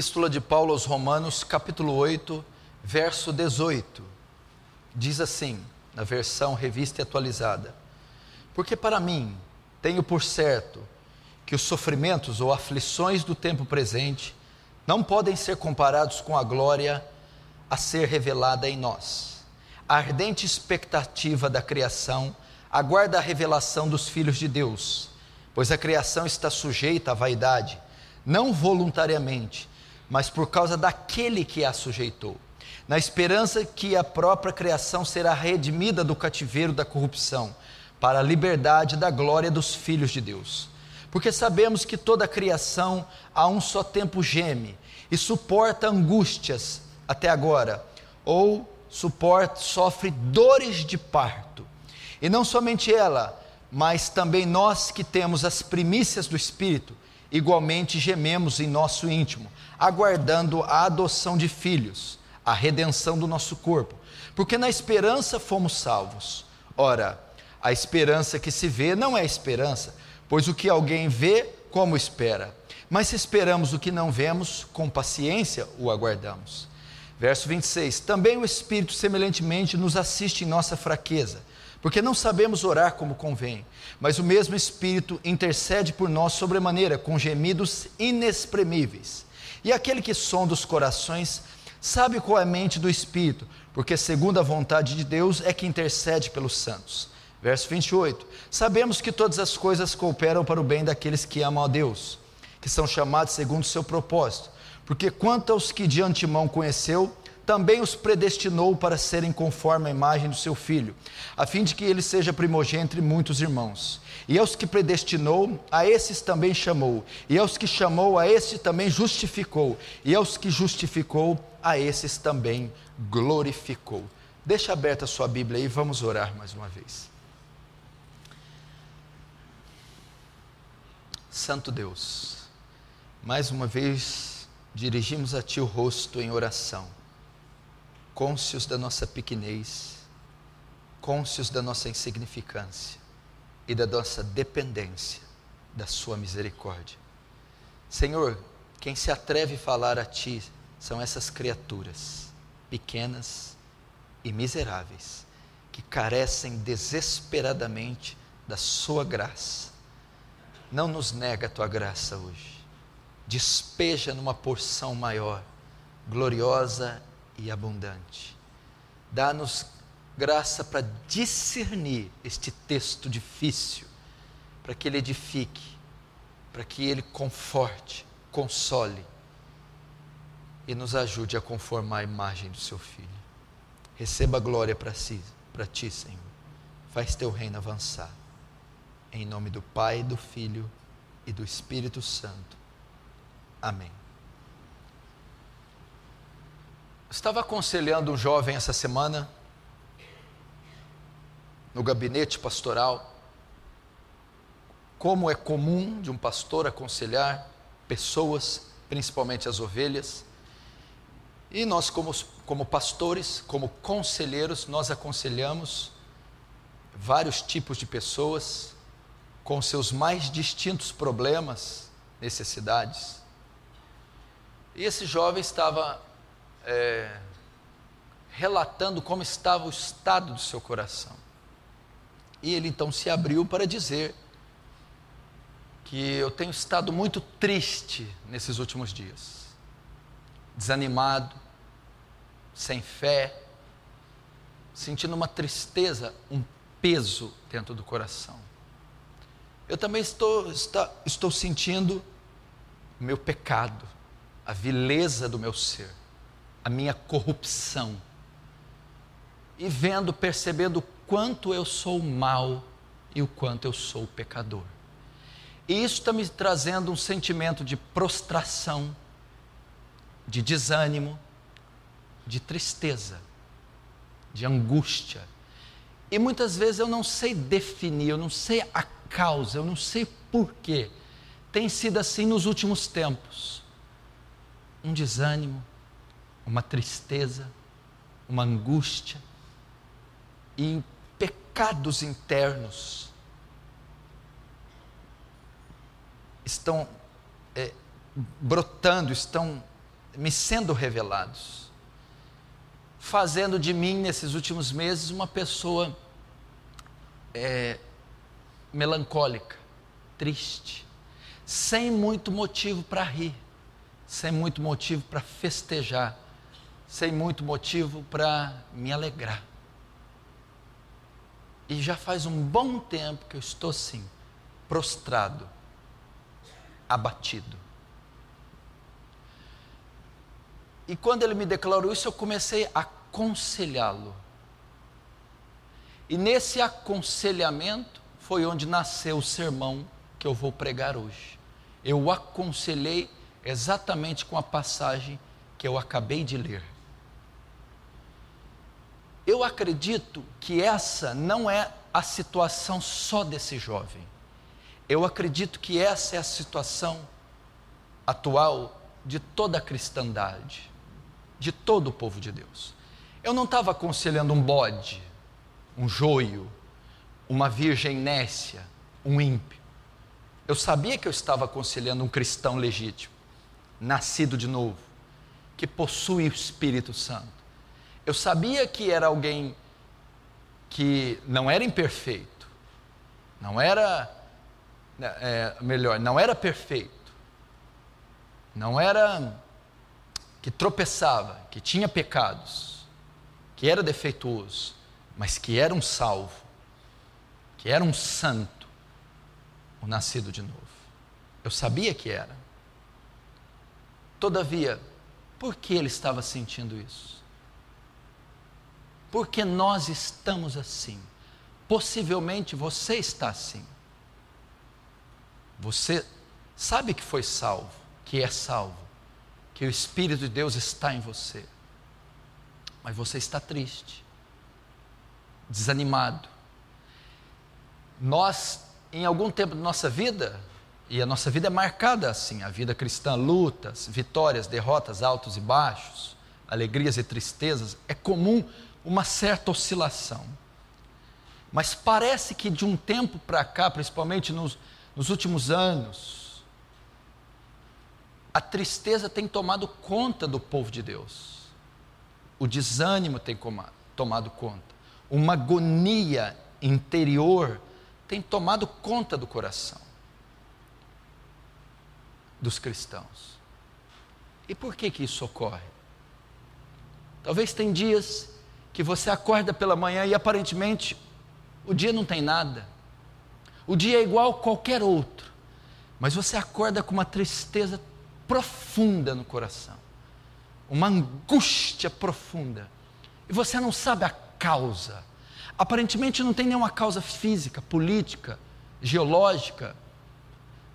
Epístola de Paulo aos Romanos, capítulo 8, verso 18. Diz assim, na versão revista e atualizada: Porque para mim tenho por certo que os sofrimentos ou aflições do tempo presente não podem ser comparados com a glória a ser revelada em nós. A ardente expectativa da criação aguarda a revelação dos filhos de Deus, pois a criação está sujeita à vaidade, não voluntariamente, mas por causa daquele que a sujeitou, na esperança que a própria criação será redimida do cativeiro da corrupção, para a liberdade da glória dos filhos de Deus. Porque sabemos que toda a criação a um só tempo geme e suporta angústias até agora, ou suporta, sofre dores de parto. E não somente ela, mas também nós que temos as primícias do Espírito, igualmente gememos em nosso íntimo, aguardando a adoção de filhos, a redenção do nosso corpo, porque na esperança fomos salvos. Ora, a esperança que se vê não é esperança, pois o que alguém vê, como espera? Mas se esperamos o que não vemos, com paciência o aguardamos. Verso 26: Também o Espírito semelhantemente nos assiste em nossa fraqueza, porque não sabemos orar como convém, mas o mesmo Espírito intercede por nós sobremaneira, com gemidos inexprimíveis. E aquele que sonda os corações sabe qual é a mente do Espírito, porque segundo a vontade de Deus é que intercede pelos santos. Verso 28: Sabemos que todas as coisas cooperam para o bem daqueles que amam a Deus, que são chamados segundo o seu propósito. Porque quanto aos que de antemão conheceu, também os predestinou para serem conforme a imagem do seu filho, a fim de que ele seja primogênito entre muitos irmãos. E aos que predestinou, a esses também chamou. E aos que chamou, a esses também justificou. E aos que justificou, a esses também glorificou. Deixa aberta a sua Bíblia aí, vamos orar mais uma vez. Santo Deus, mais uma vez dirigimos a Ti o rosto em oração, cônscios da nossa pequenez, cônscios da nossa insignificância e da nossa dependência da Sua misericórdia. Senhor, quem se atreve a falar a Ti são essas criaturas, pequenas e miseráveis, que carecem desesperadamente da Sua graça não nos nega a tua graça hoje. Despeja numa porção maior, gloriosa e abundante. Dá-nos graça para discernir este texto difícil, para que ele edifique, para que ele conforte, console e nos ajude a conformar a imagem do seu filho. Receba glória para si, para ti, Senhor. Faz teu reino avançar. Em nome do Pai, do Filho e do Espírito Santo. Amém. Estava aconselhando um jovem essa semana, no gabinete pastoral, como é comum de um pastor aconselhar pessoas, principalmente as ovelhas, e nós, como, como pastores, como conselheiros, nós aconselhamos vários tipos de pessoas, com seus mais distintos problemas, necessidades. E esse jovem estava é, relatando como estava o estado do seu coração. E ele então se abriu para dizer que eu tenho estado muito triste nesses últimos dias, desanimado, sem fé, sentindo uma tristeza, um peso dentro do coração eu também estou, está, estou sentindo o meu pecado, a vileza do meu ser, a minha corrupção. E vendo, percebendo quanto eu sou mal e o quanto eu sou pecador. E isso está me trazendo um sentimento de prostração, de desânimo, de tristeza, de angústia. E muitas vezes eu não sei definir, eu não sei a causa, eu não sei porquê, tem sido assim nos últimos tempos. Um desânimo, uma tristeza, uma angústia e pecados internos estão é, brotando, estão me sendo revelados, fazendo de mim, nesses últimos meses, uma pessoa é, melancólica, triste, sem muito motivo para rir, sem muito motivo para festejar, sem muito motivo para me alegrar. E já faz um bom tempo que eu estou assim, prostrado, abatido. E quando ele me declarou isso, eu comecei a aconselhá-lo. E nesse aconselhamento foi onde nasceu o sermão que eu vou pregar hoje. Eu o aconselhei exatamente com a passagem que eu acabei de ler. Eu acredito que essa não é a situação só desse jovem. Eu acredito que essa é a situação atual de toda a cristandade, de todo o povo de Deus. Eu não estava aconselhando um bode, um joio, uma virgem nécia, um ímpio. Eu sabia que eu estava aconselhando um cristão legítimo, nascido de novo, que possui o Espírito Santo eu sabia que era alguém que não era imperfeito, não era, é, melhor, não era perfeito, não era que tropeçava, que tinha pecados, que era defeituoso, mas que era um salvo, que era um santo, o nascido de novo. Eu sabia que era. Todavia, por que ele estava sentindo isso? Porque nós estamos assim. Possivelmente você está assim. Você sabe que foi salvo, que é salvo, que o Espírito de Deus está em você. Mas você está triste, desanimado. Nós, em algum tempo da nossa vida, e a nossa vida é marcada assim, a vida cristã, lutas, vitórias, derrotas, altos e baixos, alegrias e tristezas, é comum uma certa oscilação. Mas parece que de um tempo para cá, principalmente nos, nos últimos anos, a tristeza tem tomado conta do povo de Deus. O desânimo tem tomado conta. Uma agonia interior tem tomado conta do coração dos cristãos. E por que que isso ocorre? Talvez tem dias que você acorda pela manhã e aparentemente o dia não tem nada. O dia é igual a qualquer outro, mas você acorda com uma tristeza profunda no coração, uma angústia profunda, e você não sabe a causa. Aparentemente não tem nenhuma causa física, política, geológica,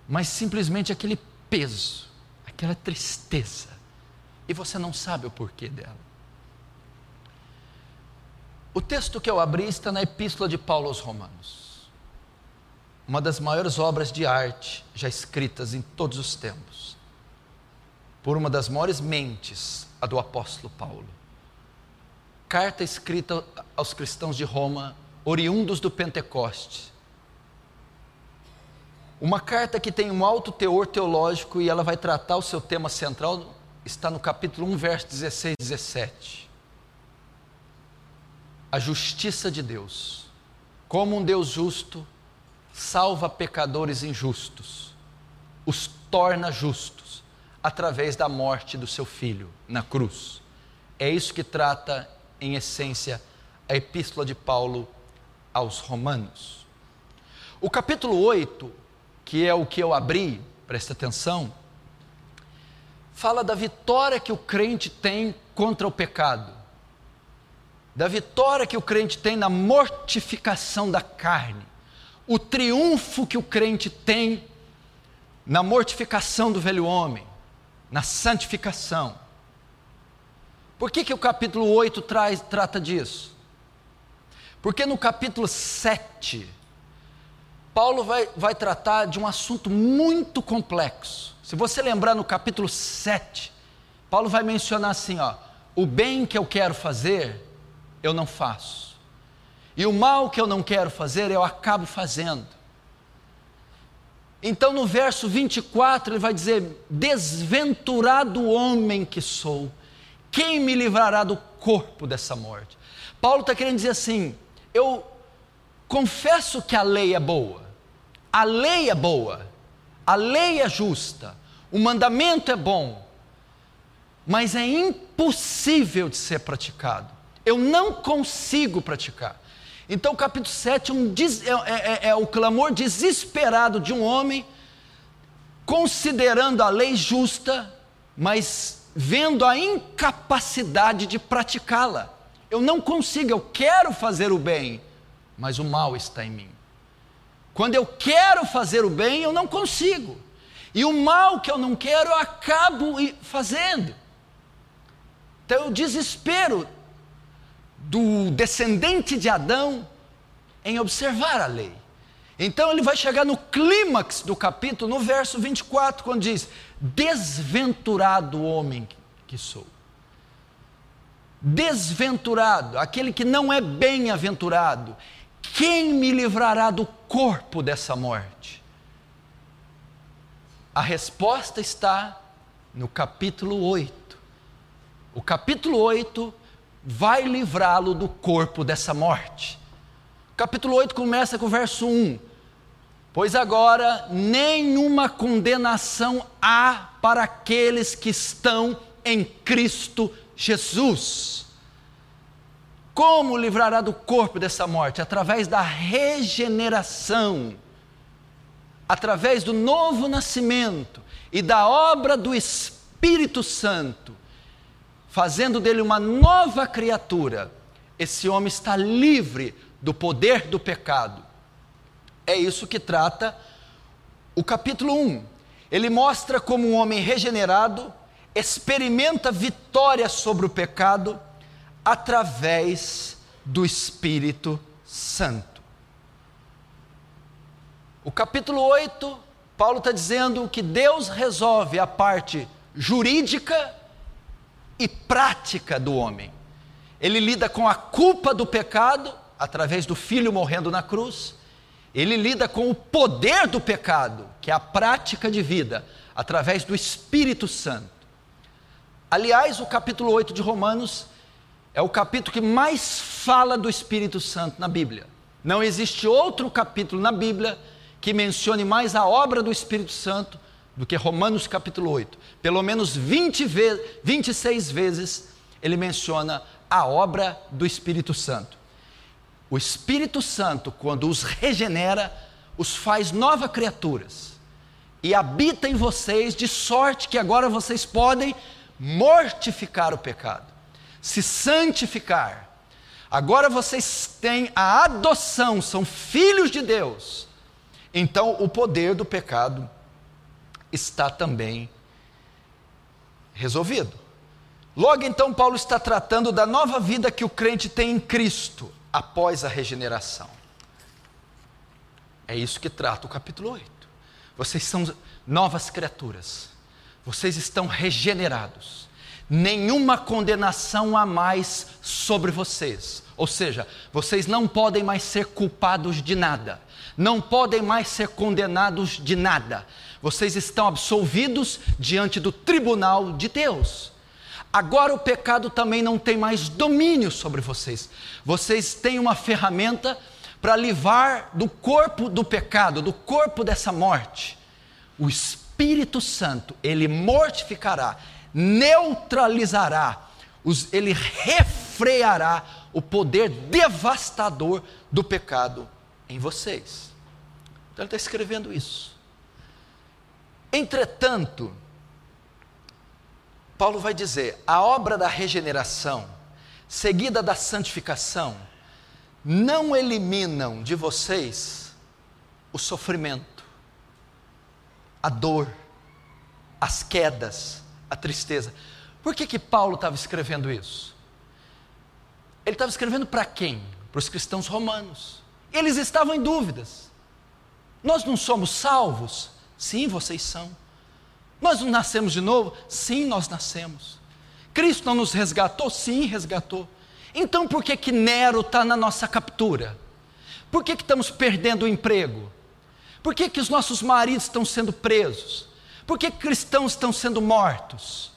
mas simplesmente aquele peso, aquela tristeza, e você não sabe o porquê dela. O texto que eu abri está na Epístola de Paulo aos Romanos, uma das maiores obras de arte já escritas em todos os tempos, por uma das maiores mentes, a do apóstolo Paulo. Carta escrita aos cristãos de Roma, oriundos do Pentecoste. Uma carta que tem um alto teor teológico e ela vai tratar o seu tema central, está no capítulo 1, verso 16 e 17 a justiça de Deus. Como um Deus justo salva pecadores injustos, os torna justos através da morte do seu filho na cruz. É isso que trata, em essência, a epístola de Paulo aos Romanos. O capítulo 8, que é o que eu abri, presta atenção, fala da vitória que o crente tem contra o pecado da vitória que o crente tem na mortificação da carne, o triunfo que o crente tem na mortificação do velho homem, na santificação. Por que, que o capítulo 8 traz, trata disso? Porque no capítulo 7, Paulo vai, vai tratar de um assunto muito complexo. Se você lembrar no capítulo 7, Paulo vai mencionar assim: ó, o bem que eu quero fazer, eu não faço. E o mal que eu não quero fazer, eu acabo fazendo. Então, no verso 24, ele vai dizer: Desventurado homem que sou, quem me livrará do corpo dessa morte? Paulo está querendo dizer assim: eu confesso que a lei é boa, a lei é boa, a lei é justa, o mandamento é bom, mas é impossível de ser praticado. Eu não consigo praticar. Então, o capítulo 7 é, um, é, é, é o clamor desesperado de um homem, considerando a lei justa, mas vendo a incapacidade de praticá-la. Eu não consigo, eu quero fazer o bem, mas o mal está em mim. Quando eu quero fazer o bem, eu não consigo. E o mal que eu não quero, eu acabo fazendo. Então, o desespero do descendente de Adão em observar a lei. Então ele vai chegar no clímax do capítulo, no verso 24, quando diz: Desventurado homem que sou. Desventurado, aquele que não é bem-aventurado, quem me livrará do corpo dessa morte? A resposta está no capítulo 8. O capítulo 8 vai livrá-lo do corpo dessa morte. Capítulo 8 começa com o verso 1. Pois agora nenhuma condenação há para aqueles que estão em Cristo Jesus. Como livrará do corpo dessa morte? Através da regeneração, através do novo nascimento e da obra do Espírito Santo fazendo dele uma nova criatura, esse homem está livre do poder do pecado. É isso que trata o capítulo 1. Ele mostra como um homem regenerado experimenta vitória sobre o pecado através do Espírito Santo. O capítulo 8, Paulo está dizendo que Deus resolve a parte jurídica e prática do homem. Ele lida com a culpa do pecado, através do filho morrendo na cruz. Ele lida com o poder do pecado, que é a prática de vida, através do Espírito Santo. Aliás, o capítulo 8 de Romanos é o capítulo que mais fala do Espírito Santo na Bíblia. Não existe outro capítulo na Bíblia que mencione mais a obra do Espírito Santo do que Romanos capítulo 8. Pelo menos 20 vezes, 26 vezes ele menciona a obra do Espírito Santo. O Espírito Santo, quando os regenera, os faz novas criaturas e habita em vocês, de sorte que agora vocês podem mortificar o pecado, se santificar. Agora vocês têm a adoção, são filhos de Deus. Então o poder do pecado está também resolvido. Logo então, Paulo está tratando da nova vida que o crente tem em Cristo após a regeneração. É isso que trata o capítulo 8. Vocês são novas criaturas, vocês estão regenerados, nenhuma condenação há mais sobre vocês. Ou seja, vocês não podem mais ser culpados de nada, não podem mais ser condenados de nada, vocês estão absolvidos diante do tribunal de Deus. Agora o pecado também não tem mais domínio sobre vocês. Vocês têm uma ferramenta para livrar do corpo do pecado, do corpo dessa morte. O Espírito Santo, ele mortificará, neutralizará, ele refreará o poder devastador do pecado em vocês. Então ele está escrevendo isso. Entretanto, Paulo vai dizer: a obra da regeneração, seguida da santificação, não eliminam de vocês o sofrimento, a dor, as quedas, a tristeza. Por que, que Paulo estava escrevendo isso? Ele estava escrevendo para quem? Para os cristãos romanos. Eles estavam em dúvidas. Nós não somos salvos? Sim, vocês são. Nós não nascemos de novo? Sim, nós nascemos. Cristo não nos resgatou? Sim, resgatou. Então por que que Nero está na nossa captura? Por que, que estamos perdendo o emprego? Por que, que os nossos maridos estão sendo presos? Por que cristãos estão sendo mortos?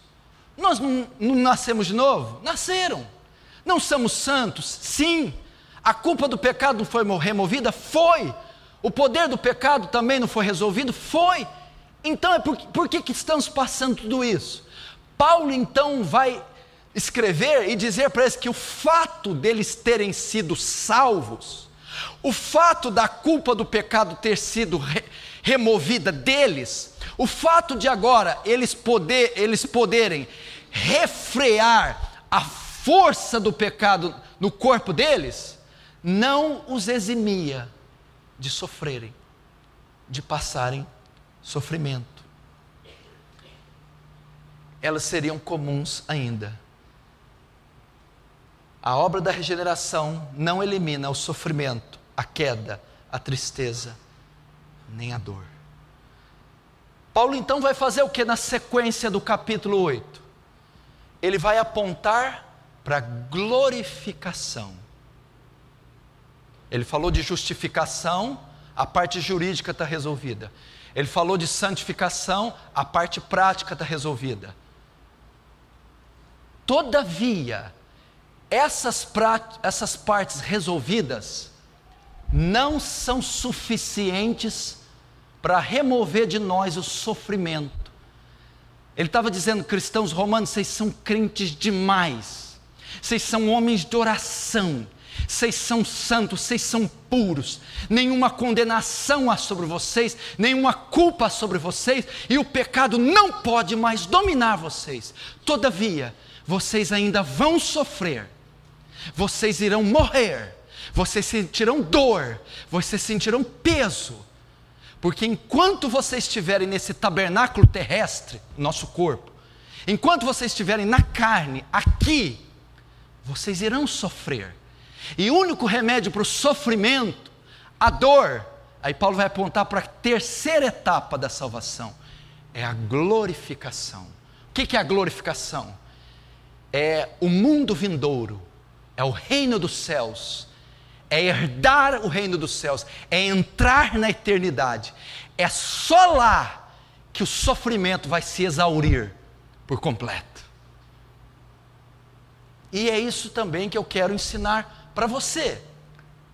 Nós não, não nascemos de novo? Nasceram. Não somos santos? Sim. A culpa do pecado foi removida? Foi. O poder do pecado também não foi resolvido? Foi. Então, é por, por que, que estamos passando tudo isso? Paulo então vai escrever e dizer para eles que o fato deles terem sido salvos, o fato da culpa do pecado ter sido re, removida deles, o fato de agora eles, poder, eles poderem refrear a força do pecado no corpo deles, não os eximia de sofrerem, de passarem sofrimento. Elas seriam comuns ainda. A obra da regeneração não elimina o sofrimento, a queda, a tristeza, nem a dor. Paulo então vai fazer o que na sequência do capítulo 8? Ele vai apontar para a glorificação. Ele falou de justificação, a parte jurídica está resolvida. Ele falou de santificação, a parte prática está resolvida. Todavia, essas, essas partes resolvidas não são suficientes para remover de nós o sofrimento. Ele estava dizendo, cristãos romanos, vocês são crentes demais, vocês são homens de oração, vocês são santos, vocês são puros, nenhuma condenação há sobre vocês, nenhuma culpa sobre vocês, e o pecado não pode mais dominar vocês. Todavia, vocês ainda vão sofrer, vocês irão morrer, vocês sentirão dor, vocês sentirão peso, porque enquanto vocês estiverem nesse tabernáculo terrestre, nosso corpo, enquanto vocês estiverem na carne, aqui, vocês irão sofrer. E o único remédio para o sofrimento, a dor, aí Paulo vai apontar para a terceira etapa da salvação, é a glorificação. O que é a glorificação? É o mundo vindouro, é o reino dos céus, é herdar o reino dos céus, é entrar na eternidade. É só lá que o sofrimento vai se exaurir por completo. E é isso também que eu quero ensinar para você.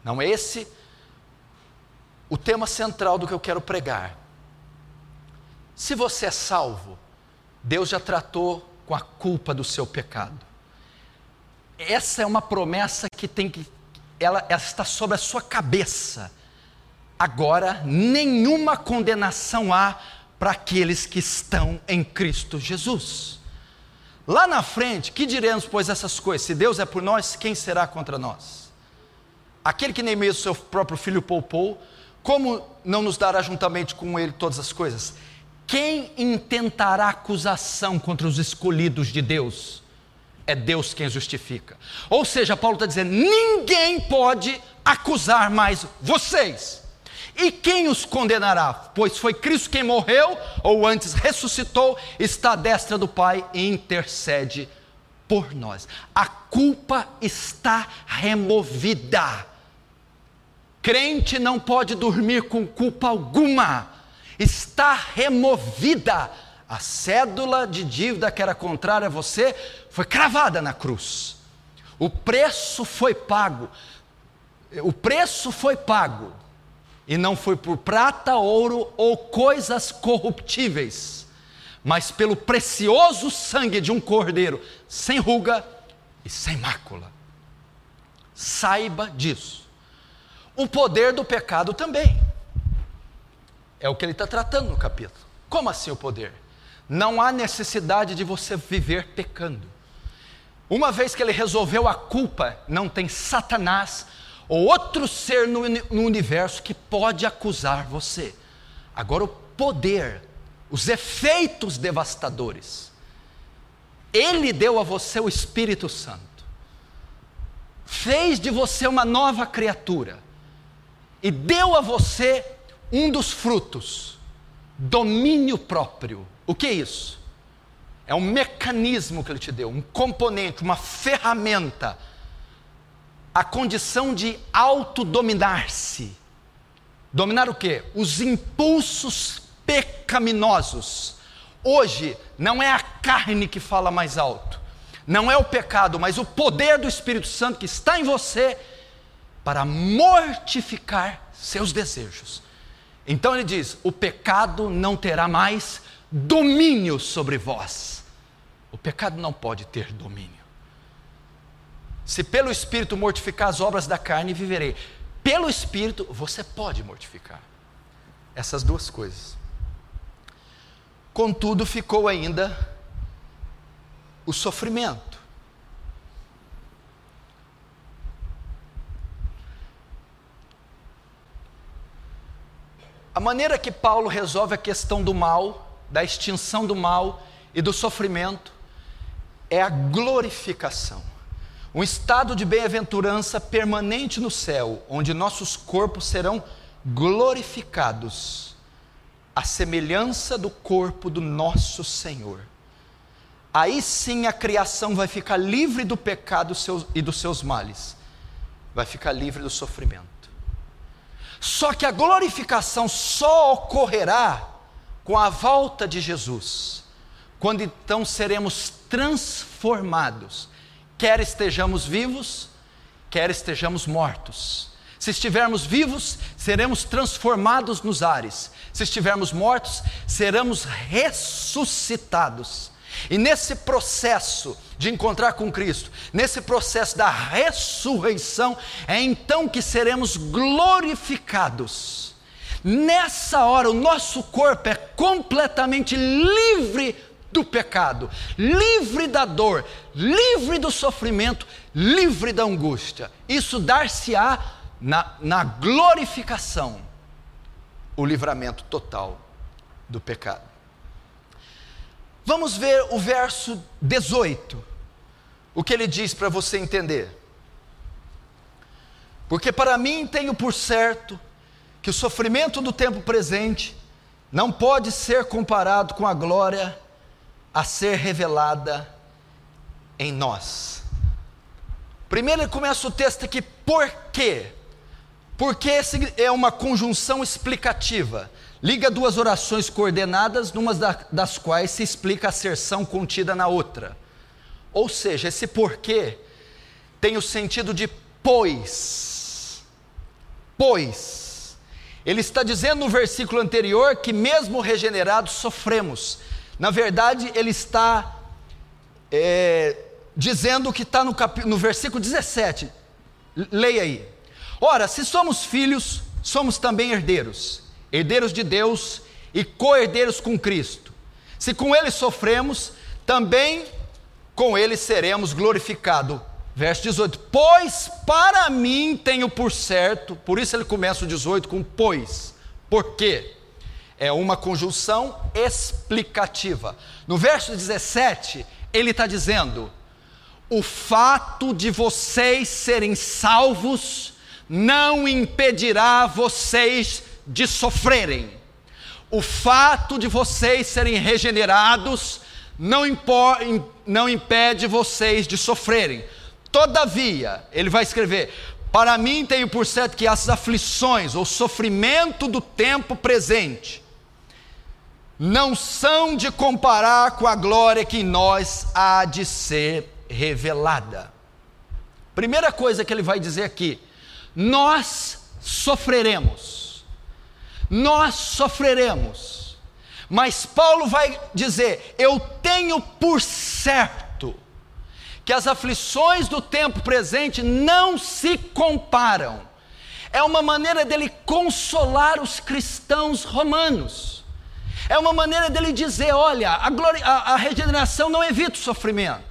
Não é esse o tema central do que eu quero pregar. Se você é salvo, Deus já tratou com a culpa do seu pecado. Essa é uma promessa que tem que ela, ela está sobre a sua cabeça. Agora, nenhuma condenação há para aqueles que estão em Cristo Jesus. Lá na frente, que diremos, pois, essas coisas? Se Deus é por nós, quem será contra nós? Aquele que nem mesmo seu próprio filho poupou, como não nos dará juntamente com ele todas as coisas? Quem intentará acusação contra os escolhidos de Deus? é Deus quem justifica. Ou seja, Paulo está dizendo: ninguém pode acusar mais vocês. E quem os condenará? Pois foi Cristo quem morreu, ou antes ressuscitou, está à destra do Pai e intercede por nós. A culpa está removida. Crente não pode dormir com culpa alguma, está removida a cédula de dívida que era contrária a você foi cravada na cruz. O preço foi pago. O preço foi pago. E não foi por prata, ouro ou coisas corruptíveis, mas pelo precioso sangue de um cordeiro, sem ruga e sem mácula. Saiba disso. O poder do pecado também. É o que ele está tratando no capítulo. Como assim o poder? Não há necessidade de você viver pecando. Uma vez que ele resolveu a culpa, não tem Satanás ou outro ser no, no universo que pode acusar você. Agora, o poder, os efeitos devastadores. Ele deu a você o Espírito Santo, fez de você uma nova criatura e deu a você um dos frutos, domínio próprio. O que é isso? É um mecanismo que ele te deu, um componente, uma ferramenta. A condição de autodominar-se, Dominar o quê? Os impulsos pecaminosos. Hoje não é a carne que fala mais alto, não é o pecado, mas o poder do Espírito Santo que está em você para mortificar seus desejos. Então ele diz: o pecado não terá mais domínio sobre vós. O pecado não pode ter domínio. Se pelo Espírito mortificar as obras da carne, viverei pelo Espírito, você pode mortificar. Essas duas coisas. Contudo, ficou ainda o sofrimento. A maneira que Paulo resolve a questão do mal, da extinção do mal e do sofrimento, é a glorificação um estado de bem-aventurança permanente no céu, onde nossos corpos serão glorificados, à semelhança do corpo do nosso Senhor. Aí sim a criação vai ficar livre do pecado e dos seus males, vai ficar livre do sofrimento. Só que a glorificação só ocorrerá com a volta de Jesus, quando então seremos transformados quer estejamos vivos, quer estejamos mortos. Se estivermos vivos, seremos transformados nos ares. Se estivermos mortos, seremos ressuscitados. E nesse processo de encontrar com Cristo, nesse processo da ressurreição, é então que seremos glorificados. Nessa hora, o nosso corpo é completamente livre do pecado, livre da dor, livre do sofrimento, livre da angústia. Isso dar-se-á na, na glorificação, o livramento total do pecado. Vamos ver o verso 18, o que ele diz para você entender. Porque para mim tenho por certo que o sofrimento do tempo presente não pode ser comparado com a glória a ser revelada em nós. Primeiro ele começa o texto aqui, por quê? Porque é uma conjunção explicativa. Liga duas orações coordenadas, numa das quais se explica a asserção contida na outra. Ou seja, esse porquê tem o sentido de pois. Pois. Ele está dizendo no versículo anterior que, mesmo regenerados, sofremos. Na verdade, ele está é, dizendo que está no, no versículo 17. Leia aí. Ora, se somos filhos, somos também herdeiros, herdeiros de Deus e co-herdeiros com Cristo. Se com ele sofremos, também com ele seremos glorificados. Verso 18: Pois para mim tenho por certo, por isso ele começa o 18 com pois. Por quê? É uma conjunção explicativa. No verso 17, ele está dizendo: o fato de vocês serem salvos não impedirá vocês de sofrerem. O fato de vocês serem regenerados não, impor, não impede vocês de sofrerem. Todavia, ele vai escrever: Para mim tenho por certo que as aflições ou sofrimento do tempo presente não são de comparar com a glória que em nós há de ser revelada. Primeira coisa que ele vai dizer aqui: nós sofreremos, nós sofreremos, mas Paulo vai dizer: eu tenho por certo que as aflições do tempo presente não se comparam. É uma maneira dele consolar os cristãos romanos é uma maneira dele dizer: olha, a, glória, a, a regeneração não evita o sofrimento,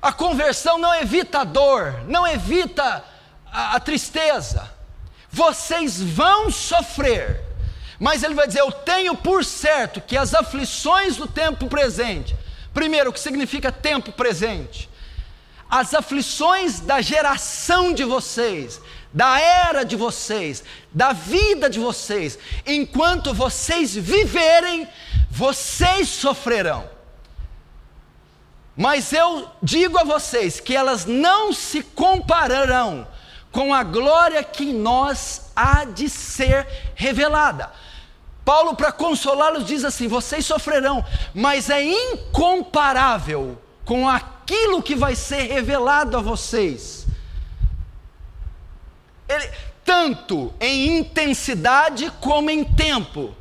a conversão não evita a dor, não evita a, a tristeza. Vocês vão sofrer, mas ele vai dizer: eu tenho por certo que as aflições do tempo presente, primeiro, o que significa tempo presente? As aflições da geração de vocês, da era de vocês, da vida de vocês, enquanto vocês viverem, vocês sofrerão. Mas eu digo a vocês que elas não se compararão com a glória que em nós há de ser revelada. Paulo, para consolá-los, diz assim: vocês sofrerão, mas é incomparável com aquilo que vai ser revelado a vocês. Ele, tanto em intensidade como em tempo.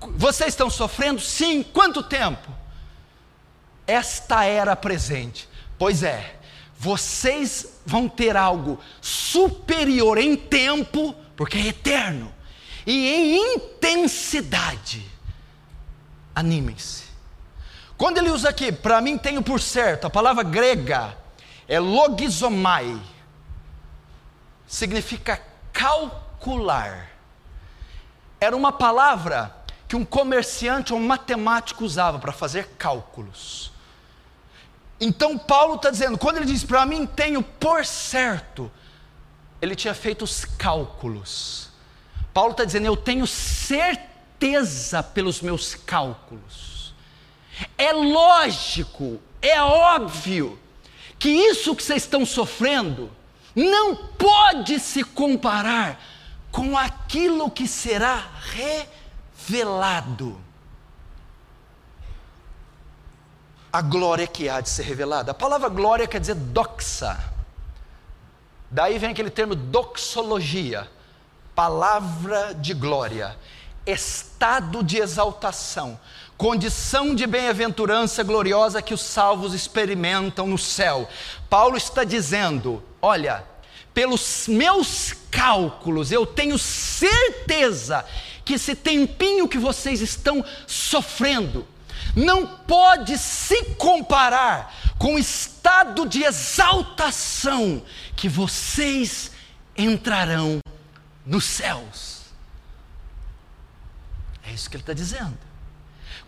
Vocês estão sofrendo? Sim. Quanto tempo? Esta era presente. Pois é, vocês vão ter algo superior em tempo, porque é eterno, e em intensidade. Animem-se. Quando ele usa aqui, para mim tenho por certo, a palavra grega é logizomai, significa calcular. Era uma palavra que um comerciante ou um matemático usava para fazer cálculos. Então Paulo está dizendo, quando ele diz para mim tenho por certo, ele tinha feito os cálculos. Paulo está dizendo, eu tenho certeza pelos meus cálculos. É lógico, é óbvio, que isso que vocês estão sofrendo não pode se comparar com aquilo que será revelado. a glória que há de ser revelada. A palavra glória quer dizer doxa. Daí vem aquele termo doxologia, palavra de glória, estado de exaltação, condição de bem-aventurança gloriosa que os salvos experimentam no céu. Paulo está dizendo: olha, pelos meus cálculos, eu tenho certeza que esse tempinho que vocês estão sofrendo, não pode se comparar com o estado de exaltação que vocês entrarão nos céus. É isso que ele está dizendo.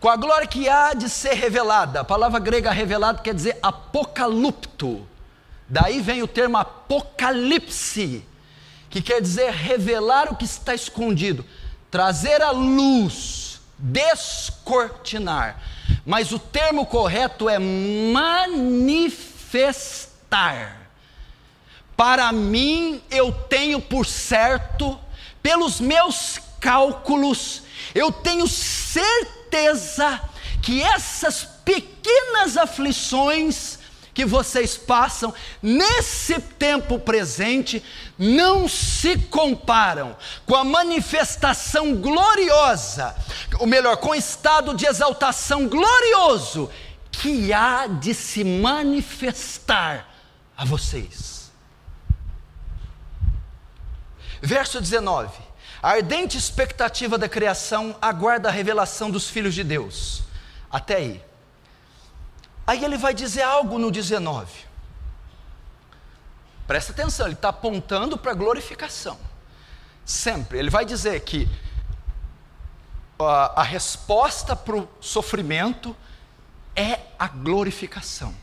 Com a glória que há de ser revelada, a palavra grega revelado quer dizer apocalipto. Daí vem o termo apocalipse, que quer dizer revelar o que está escondido, trazer à luz, descortinar mas o termo correto é manifestar. Para mim, eu tenho por certo, pelos meus cálculos, eu tenho certeza que essas pequenas aflições que vocês passam nesse tempo presente não se comparam com a manifestação gloriosa, ou melhor, com o estado de exaltação glorioso que há de se manifestar a vocês. Verso 19: A ardente expectativa da criação aguarda a revelação dos filhos de Deus. Até aí. Aí ele vai dizer algo no 19. Presta atenção, ele está apontando para a glorificação. Sempre. Ele vai dizer que a, a resposta para o sofrimento é a glorificação.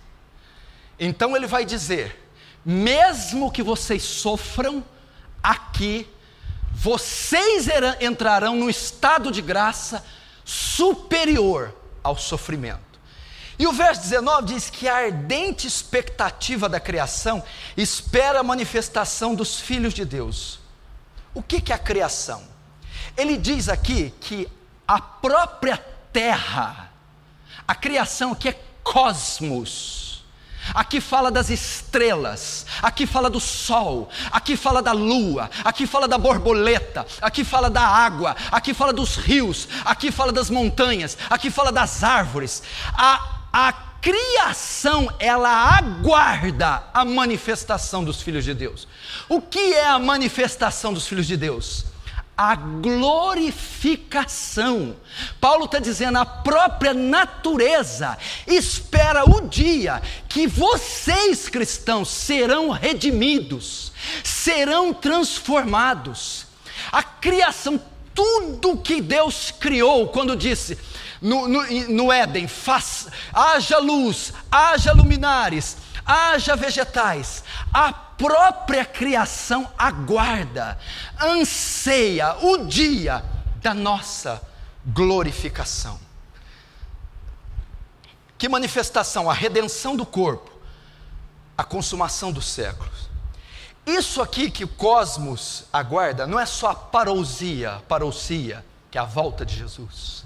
Então ele vai dizer: mesmo que vocês sofram aqui, vocês entrarão no estado de graça superior ao sofrimento. E o verso 19 diz que a ardente expectativa da criação espera a manifestação dos filhos de Deus. O que, que é a criação? Ele diz aqui que a própria terra, a criação aqui é cosmos. Aqui fala das estrelas, aqui fala do sol, aqui fala da lua, aqui fala da borboleta, aqui fala da água, aqui fala dos rios, aqui fala das montanhas, aqui fala das árvores. A a criação ela aguarda a manifestação dos filhos de Deus. O que é a manifestação dos filhos de Deus? A glorificação. Paulo está dizendo, a própria natureza espera o dia que vocês cristãos serão redimidos, serão transformados. A criação, tudo que Deus criou, quando disse: no, no, no Éden, faz, haja luz, haja luminares, haja vegetais, a própria criação aguarda, anseia o dia da nossa glorificação. Que manifestação? A redenção do corpo, a consumação dos séculos. Isso aqui que o cosmos aguarda não é só a parousia, parousia, que é a volta de Jesus.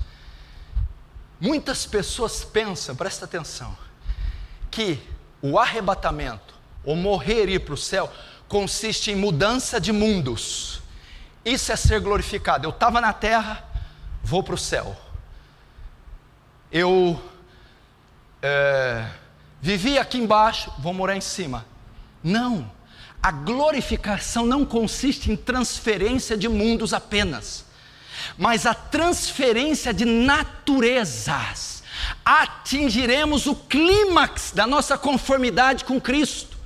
Muitas pessoas pensam, presta atenção, que o arrebatamento, ou morrer e ir para o céu, consiste em mudança de mundos. Isso é ser glorificado. Eu estava na terra, vou para o céu. Eu é, vivi aqui embaixo, vou morar em cima. Não. A glorificação não consiste em transferência de mundos apenas, mas a transferência de naturezas. Atingiremos o clímax da nossa conformidade com Cristo.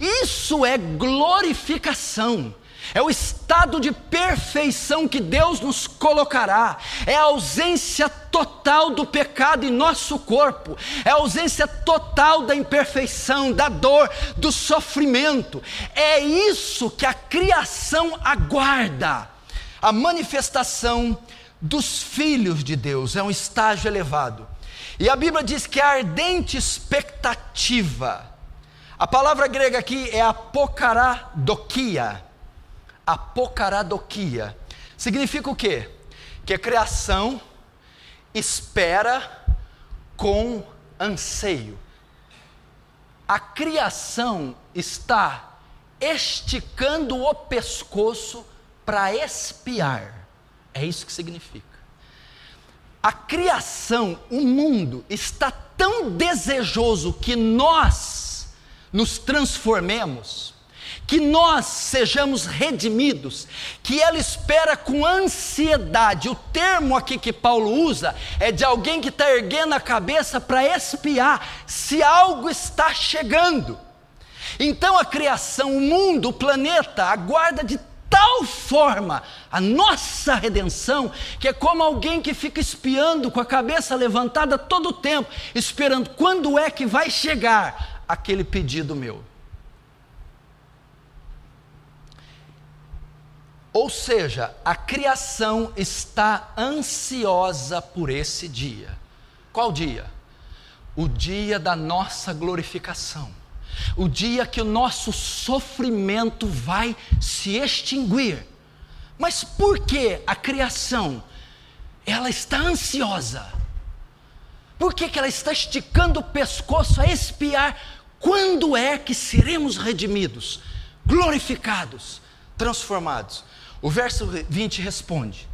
Isso é glorificação. É o estado de perfeição que Deus nos colocará, é a ausência total do pecado em nosso corpo, é a ausência total da imperfeição, da dor, do sofrimento. É isso que a criação aguarda. A manifestação dos filhos de Deus é um estágio elevado. E a Bíblia diz que a ardente expectativa, a palavra grega aqui é apocaradokia apocaradoquia. Significa o quê? Que a criação espera com anseio. A criação está esticando o pescoço para espiar. É isso que significa. A criação, o mundo, está tão desejoso que nós nos transformemos que nós sejamos redimidos, que ela espera com ansiedade. O termo aqui que Paulo usa é de alguém que está erguendo a cabeça para espiar se algo está chegando. Então a criação, o mundo, o planeta, aguarda de tal forma a nossa redenção, que é como alguém que fica espiando com a cabeça levantada todo o tempo, esperando quando é que vai chegar aquele pedido meu. Ou seja, a criação está ansiosa por esse dia. Qual dia? O dia da nossa glorificação. O dia que o nosso sofrimento vai se extinguir. Mas por que a criação ela está ansiosa? Por que, que ela está esticando o pescoço a espiar quando é que seremos redimidos, glorificados, transformados? O verso 20 responde: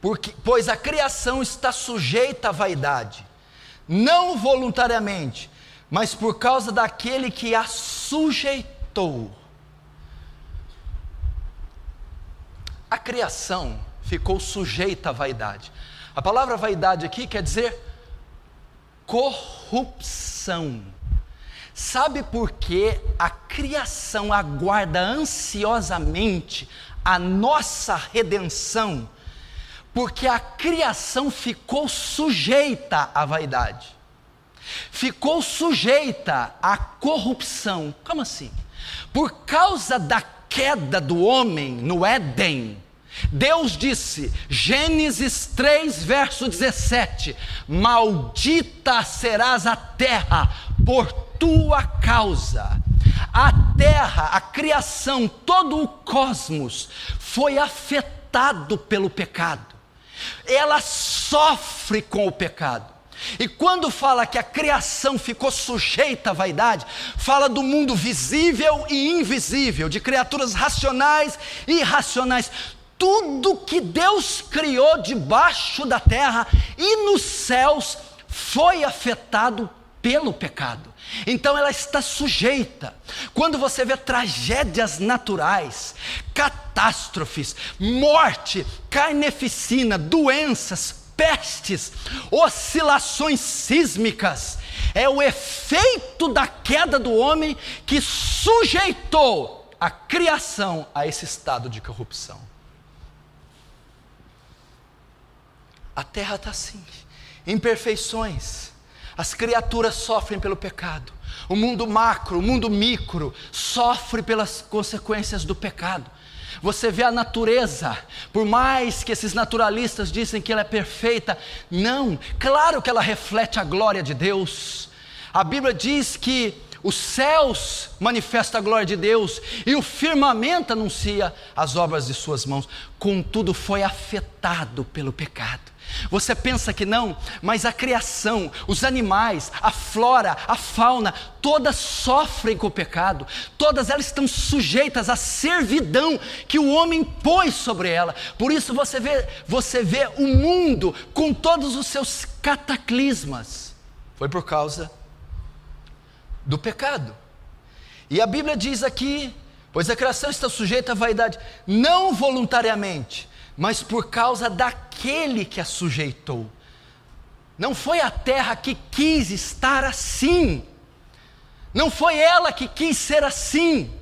Porque, pois a criação está sujeita à vaidade, não voluntariamente, mas por causa daquele que a sujeitou. A criação ficou sujeita à vaidade. A palavra vaidade aqui quer dizer corrupção. Sabe por que a criação aguarda ansiosamente a nossa redenção? Porque a criação ficou sujeita à vaidade, ficou sujeita à corrupção. Como assim? Por causa da queda do homem no Éden, Deus disse, Gênesis 3, verso 17: Maldita serás a terra por tua causa. A terra, a criação, todo o cosmos foi afetado pelo pecado. Ela sofre com o pecado. E quando fala que a criação ficou sujeita à vaidade, fala do mundo visível e invisível, de criaturas racionais e irracionais. Tudo que Deus criou debaixo da terra e nos céus foi afetado pelo pecado. Então ela está sujeita. Quando você vê tragédias naturais, catástrofes, morte, carneficina, doenças, pestes, oscilações sísmicas, é o efeito da queda do homem que sujeitou a criação a esse estado de corrupção. A terra está assim, imperfeições as criaturas sofrem pelo pecado. O mundo macro, o mundo micro, sofre pelas consequências do pecado. Você vê a natureza, por mais que esses naturalistas dizem que ela é perfeita, não, claro que ela reflete a glória de Deus. A Bíblia diz que os céus manifestam a glória de Deus e o firmamento anuncia as obras de suas mãos. Contudo, foi afetado pelo pecado. Você pensa que não, mas a criação, os animais, a flora, a fauna, todas sofrem com o pecado, todas elas estão sujeitas à servidão que o homem pôs sobre ela. Por isso você vê, você vê o mundo com todos os seus cataclismas. Foi por causa do pecado. E a Bíblia diz aqui: pois a criação está sujeita à vaidade, não voluntariamente, mas por causa daquele que a sujeitou. Não foi a terra que quis estar assim, não foi ela que quis ser assim,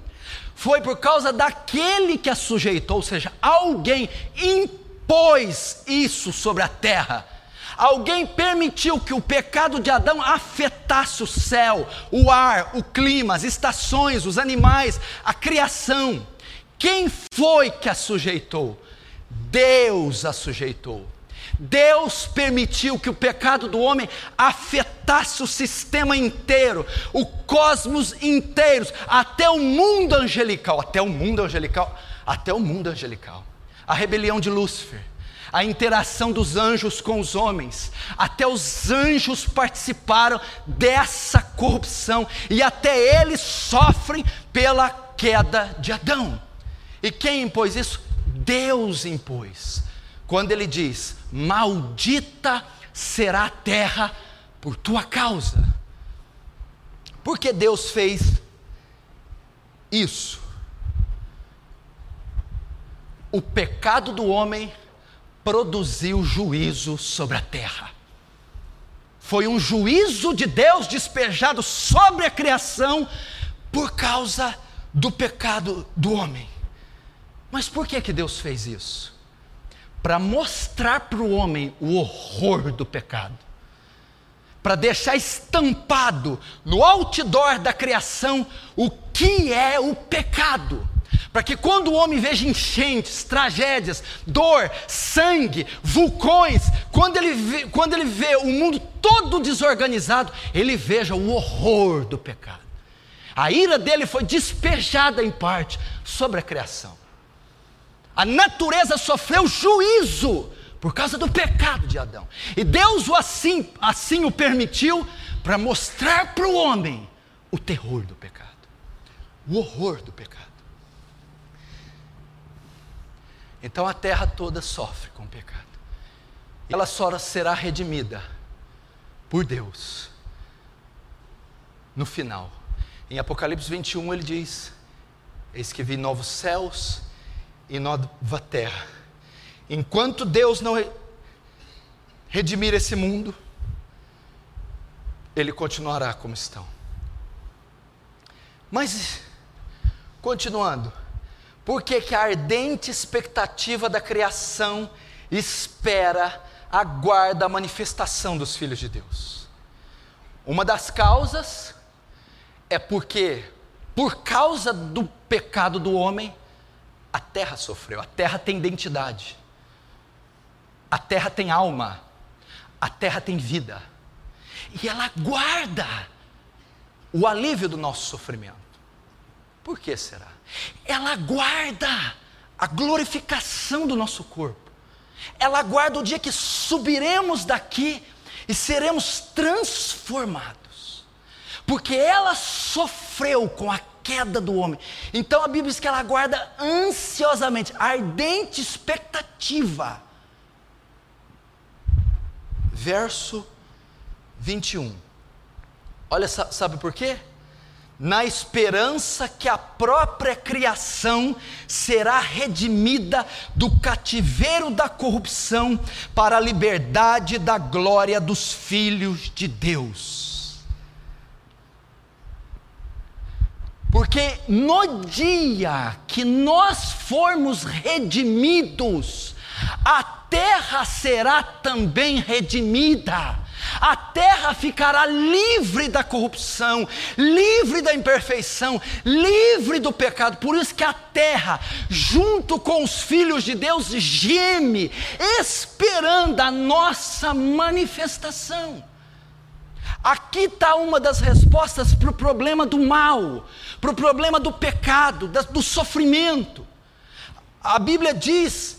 foi por causa daquele que a sujeitou, ou seja, alguém impôs isso sobre a terra. Alguém permitiu que o pecado de Adão afetasse o céu, o ar, o clima, as estações, os animais, a criação. Quem foi que a sujeitou? Deus a sujeitou. Deus permitiu que o pecado do homem afetasse o sistema inteiro, o cosmos inteiro, até o mundo angelical, até o mundo angelical, até o mundo angelical. A rebelião de Lúcifer, a interação dos anjos com os homens, até os anjos participaram dessa corrupção e até eles sofrem pela queda de Adão. E quem impôs isso? Deus impôs. Quando ele diz: Maldita será a terra por tua causa. Porque Deus fez isso. O pecado do homem produziu juízo sobre a terra. Foi um juízo de Deus despejado sobre a criação por causa do pecado do homem. Mas por que, que Deus fez isso? Para mostrar para o homem o horror do pecado, para deixar estampado no outdoor da criação o que é o pecado para que quando o homem veja enchentes, tragédias, dor, sangue, vulcões, quando ele, vê, quando ele vê o mundo todo desorganizado, ele veja o horror do pecado. A ira dele foi despejada em parte sobre a criação. A natureza sofreu juízo por causa do pecado de Adão. E Deus o assim, assim o permitiu para mostrar para o homem o terror do pecado, o horror do pecado. Então a terra toda sofre com o pecado. Ela só será redimida por Deus no final. Em Apocalipse 21 ele diz: Eis que vi novos céus e nova terra. Enquanto Deus não redimir esse mundo, ele continuará como estão. Mas, continuando, por que, que a ardente expectativa da criação espera, aguarda a manifestação dos filhos de Deus? Uma das causas é porque, por causa do pecado do homem, a terra sofreu, a terra tem identidade, a terra tem alma, a terra tem vida, e ela guarda o alívio do nosso sofrimento. Por que será? Ela guarda a glorificação do nosso corpo, ela guarda o dia que subiremos daqui e seremos transformados, porque ela sofreu com a queda do homem. Então a Bíblia diz que ela aguarda ansiosamente, ardente expectativa. Verso 21. Olha, sabe por quê? Na esperança que a própria criação será redimida do cativeiro da corrupção para a liberdade da glória dos filhos de Deus. Porque no dia que nós formos redimidos, a terra será também redimida. A terra ficará livre da corrupção, livre da imperfeição, livre do pecado. Por isso que a terra, junto com os filhos de Deus, geme, esperando a nossa manifestação. Aqui está uma das respostas para o problema do mal, para o problema do pecado, do sofrimento. A Bíblia diz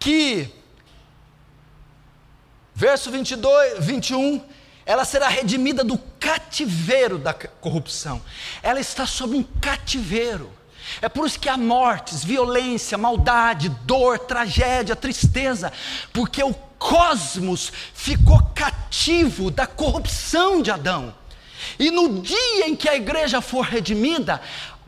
que, verso 22, 21, ela será redimida do cativeiro da corrupção. Ela está sob um cativeiro. É por isso que há mortes, violência, maldade, dor, tragédia, tristeza, porque o cosmos ficou cativo da corrupção de Adão. E no dia em que a igreja for redimida,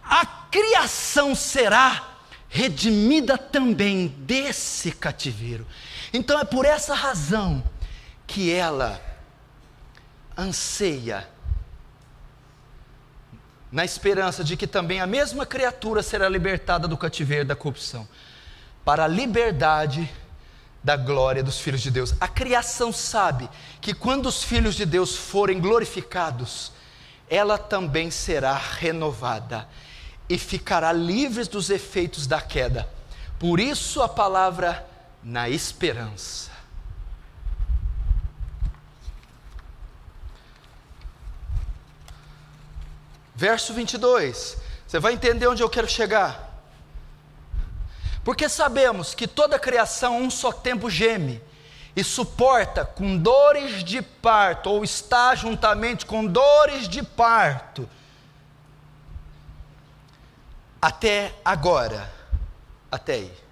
a criação será redimida também desse cativeiro. Então é por essa razão que ela anseia na esperança de que também a mesma criatura será libertada do cativeiro da corrupção, para a liberdade da glória dos filhos de Deus. A criação sabe que quando os filhos de Deus forem glorificados, ela também será renovada e ficará livre dos efeitos da queda. Por isso a palavra na esperança. Verso 22. Você vai entender onde eu quero chegar. Porque sabemos que toda criação um só tempo geme e suporta com dores de parto, ou está juntamente com dores de parto, até agora, até aí.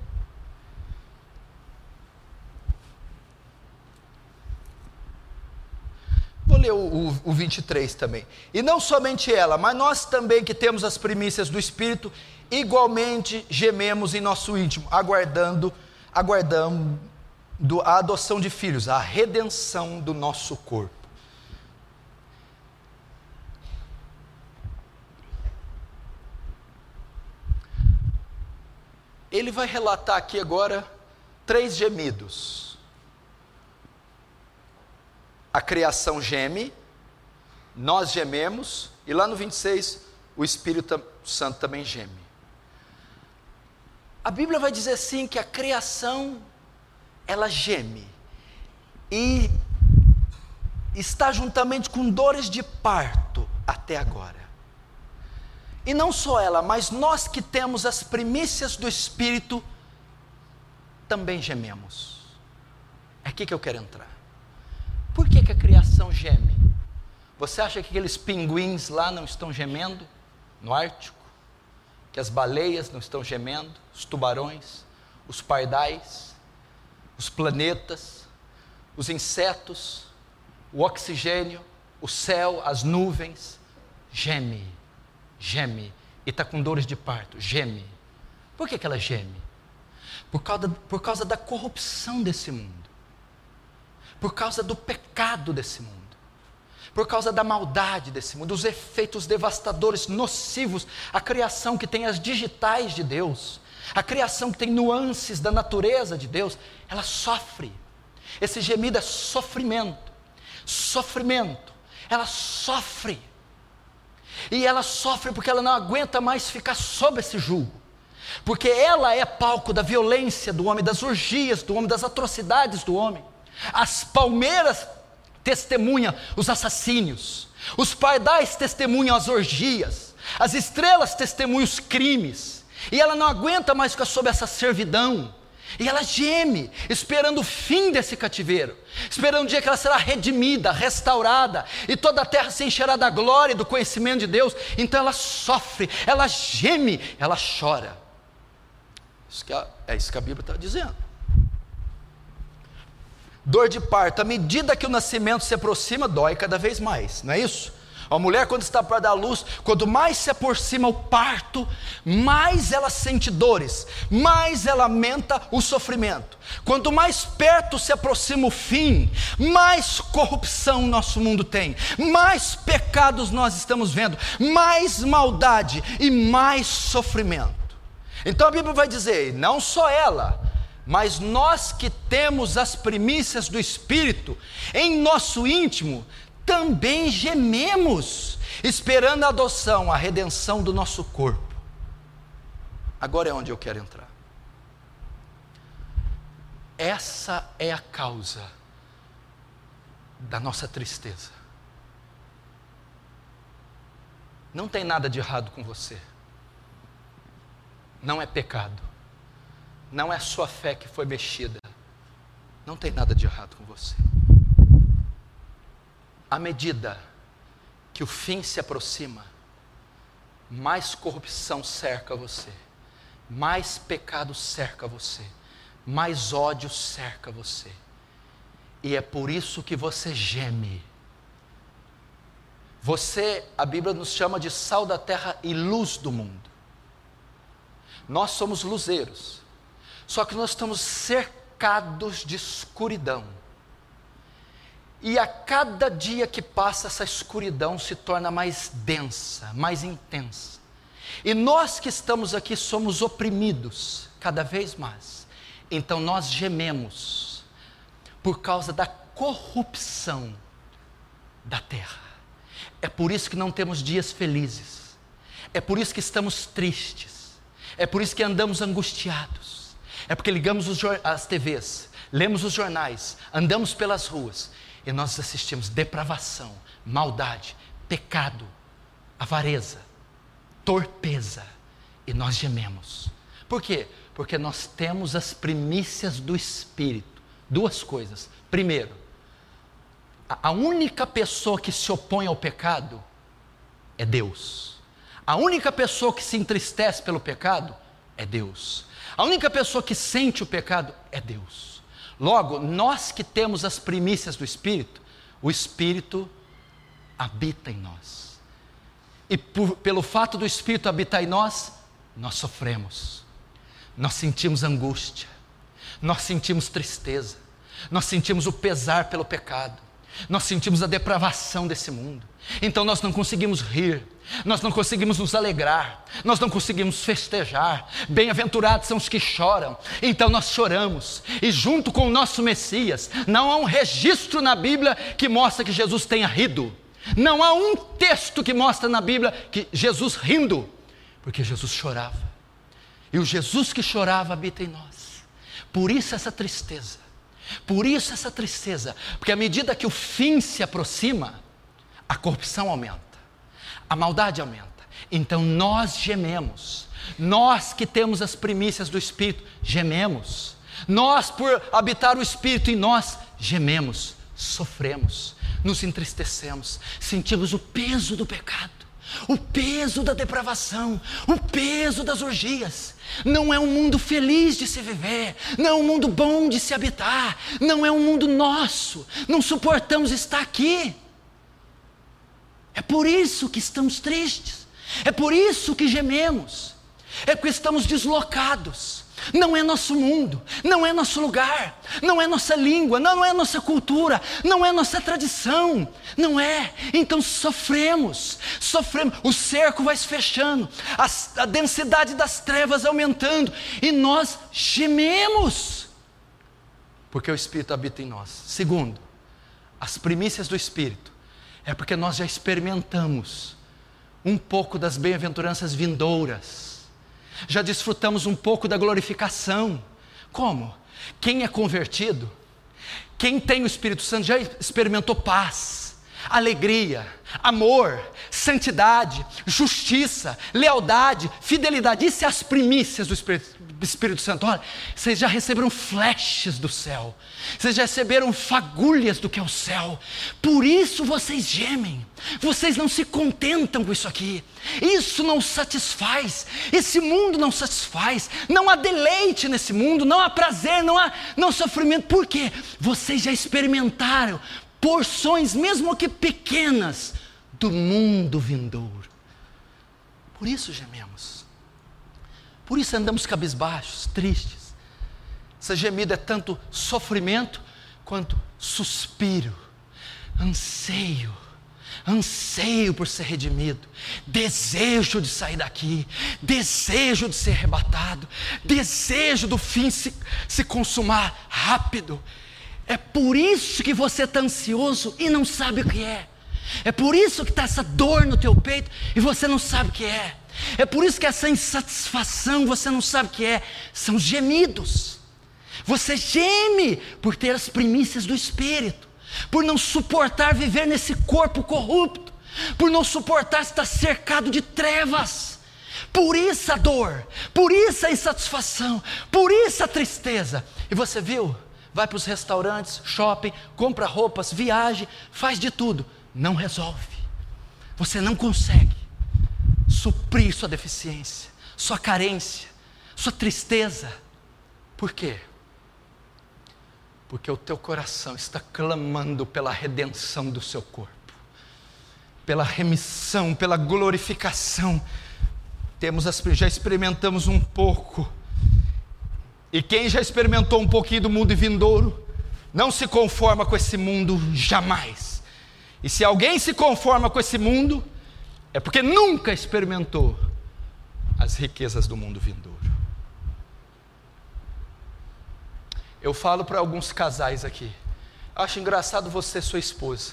Vou ler o, o, o 23 também. E não somente ela, mas nós também que temos as primícias do Espírito igualmente gememos em nosso íntimo, aguardando, aguardando a adoção de filhos, a redenção do nosso corpo. Ele vai relatar aqui agora três gemidos. A criação geme, nós gememos, e lá no 26, o Espírito Santo também geme. A Bíblia vai dizer assim que a criação ela geme e está juntamente com dores de parto até agora. E não só ela, mas nós que temos as primícias do Espírito também gememos. É aqui que eu quero entrar. Por que, que a criação geme? Você acha que aqueles pinguins lá não estão gemendo no Ártico? Que as baleias não estão gemendo? os tubarões, os pardais, os planetas, os insetos, o oxigênio, o céu, as nuvens, geme, geme, e está com dores de parto, geme. Por que, que ela geme? Por causa, por causa da corrupção desse mundo, por causa do pecado desse mundo por causa da maldade desse mundo, dos efeitos devastadores, nocivos, a criação que tem as digitais de Deus, a criação que tem nuances da natureza de Deus, ela sofre. Esse gemido é sofrimento. Sofrimento. Ela sofre. E ela sofre porque ela não aguenta mais ficar sob esse julgo. Porque ela é palco da violência do homem, das orgias do homem, das atrocidades do homem. As palmeiras testemunham os assassínios. Os pardais testemunham as orgias. As estrelas testemunham os crimes. E ela não aguenta mais ficar sob essa servidão. E ela geme, esperando o fim desse cativeiro, esperando o dia que ela será redimida, restaurada, e toda a terra se encherá da glória e do conhecimento de Deus. Então ela sofre, ela geme, ela chora. Isso a, é isso que a Bíblia está dizendo. Dor de parto, à medida que o nascimento se aproxima, dói cada vez mais, não é isso? A mulher, quando está para dar luz, quanto mais se aproxima o parto, mais ela sente dores, mais ela lamenta o sofrimento. Quanto mais perto se aproxima o fim, mais corrupção nosso mundo tem, mais pecados nós estamos vendo, mais maldade e mais sofrimento. Então a Bíblia vai dizer: não só ela, mas nós que temos as primícias do Espírito em nosso íntimo, também gememos, esperando a adoção, a redenção do nosso corpo. Agora é onde eu quero entrar. Essa é a causa da nossa tristeza. Não tem nada de errado com você. Não é pecado. Não é sua fé que foi mexida. Não tem nada de errado com você. À medida que o fim se aproxima, mais corrupção cerca você, mais pecado cerca você, mais ódio cerca você. E é por isso que você geme. Você, a Bíblia nos chama de sal da terra e luz do mundo. Nós somos luzeiros, só que nós estamos cercados de escuridão. E a cada dia que passa, essa escuridão se torna mais densa, mais intensa. E nós que estamos aqui somos oprimidos cada vez mais. Então nós gememos por causa da corrupção da terra. É por isso que não temos dias felizes. É por isso que estamos tristes. É por isso que andamos angustiados. É porque ligamos as TVs, lemos os jornais, andamos pelas ruas e nós assistimos depravação, maldade, pecado, avareza, torpeza e nós gememos. Por quê? Porque nós temos as primícias do Espírito. Duas coisas. Primeiro, a única pessoa que se opõe ao pecado é Deus. A única pessoa que se entristece pelo pecado é Deus. A única pessoa que sente o pecado é Deus. Logo, nós que temos as primícias do Espírito, o Espírito habita em nós. E por, pelo fato do Espírito habitar em nós, nós sofremos, nós sentimos angústia, nós sentimos tristeza, nós sentimos o pesar pelo pecado, nós sentimos a depravação desse mundo. Então nós não conseguimos rir, nós não conseguimos nos alegrar, nós não conseguimos festejar. Bem-aventurados são os que choram, então nós choramos, e junto com o nosso Messias, não há um registro na Bíblia que mostra que Jesus tenha rido, não há um texto que mostra na Bíblia que Jesus rindo, porque Jesus chorava, e o Jesus que chorava habita em nós, por isso essa tristeza. Por isso essa tristeza, porque à medida que o fim se aproxima, a corrupção aumenta, a maldade aumenta. Então nós gememos, nós que temos as primícias do Espírito, gememos. Nós, por habitar o Espírito em nós, gememos, sofremos, nos entristecemos, sentimos o peso do pecado, o peso da depravação, o peso das orgias. Não é um mundo feliz de se viver, não é um mundo bom de se habitar, não é um mundo nosso, não suportamos estar aqui. É por isso que estamos tristes, é por isso que gememos, é porque estamos deslocados. Não é nosso mundo, não é nosso lugar, não é nossa língua, não é nossa cultura, não é nossa tradição, não é. Então sofremos, sofremos. O cerco vai se fechando, a, a densidade das trevas aumentando e nós gememos, porque o Espírito habita em nós. Segundo, as primícias do Espírito é porque nós já experimentamos um pouco das bem-aventuranças vindouras, já desfrutamos um pouco da glorificação. Como? Quem é convertido, quem tem o Espírito Santo já experimentou paz, alegria, amor, santidade, justiça, lealdade, fidelidade. Isso é as primícias do Espírito, Espírito Santo. Olha, vocês já receberam flashes do céu, vocês já receberam fagulhas do que é o céu. Por isso vocês gemem, vocês não se contentam com isso aqui. Isso não satisfaz, esse mundo não satisfaz. Não há deleite nesse mundo, não há prazer, não há não há sofrimento. Por quê? Vocês já experimentaram porções, mesmo que pequenas, do mundo vindouro. Por isso gememos. Por isso andamos cabisbaixos, tristes. Essa gemida é tanto sofrimento quanto suspiro, anseio, anseio por ser redimido, desejo de sair daqui, desejo de ser arrebatado, desejo do fim se, se consumar rápido. É por isso que você está ansioso e não sabe o que é. É por isso que está essa dor no teu peito e você não sabe o que é. É por isso que essa insatisfação você não sabe o que é. São gemidos. Você geme por ter as primícias do Espírito, por não suportar viver nesse corpo corrupto, por não suportar estar cercado de trevas. Por isso a dor, por isso a insatisfação, por isso a tristeza. E você viu? Vai para os restaurantes, shopping, compra roupas, viaja, faz de tudo. Não resolve. Você não consegue suprir sua deficiência, sua carência, sua tristeza. Por quê? Porque o teu coração está clamando pela redenção do seu corpo, pela remissão, pela glorificação. Temos já experimentamos um pouco. E quem já experimentou um pouquinho do mundo vindouro, não se conforma com esse mundo jamais. E se alguém se conforma com esse mundo, é porque nunca experimentou as riquezas do mundo vindouro. Eu falo para alguns casais aqui. Acho engraçado você, sua esposa.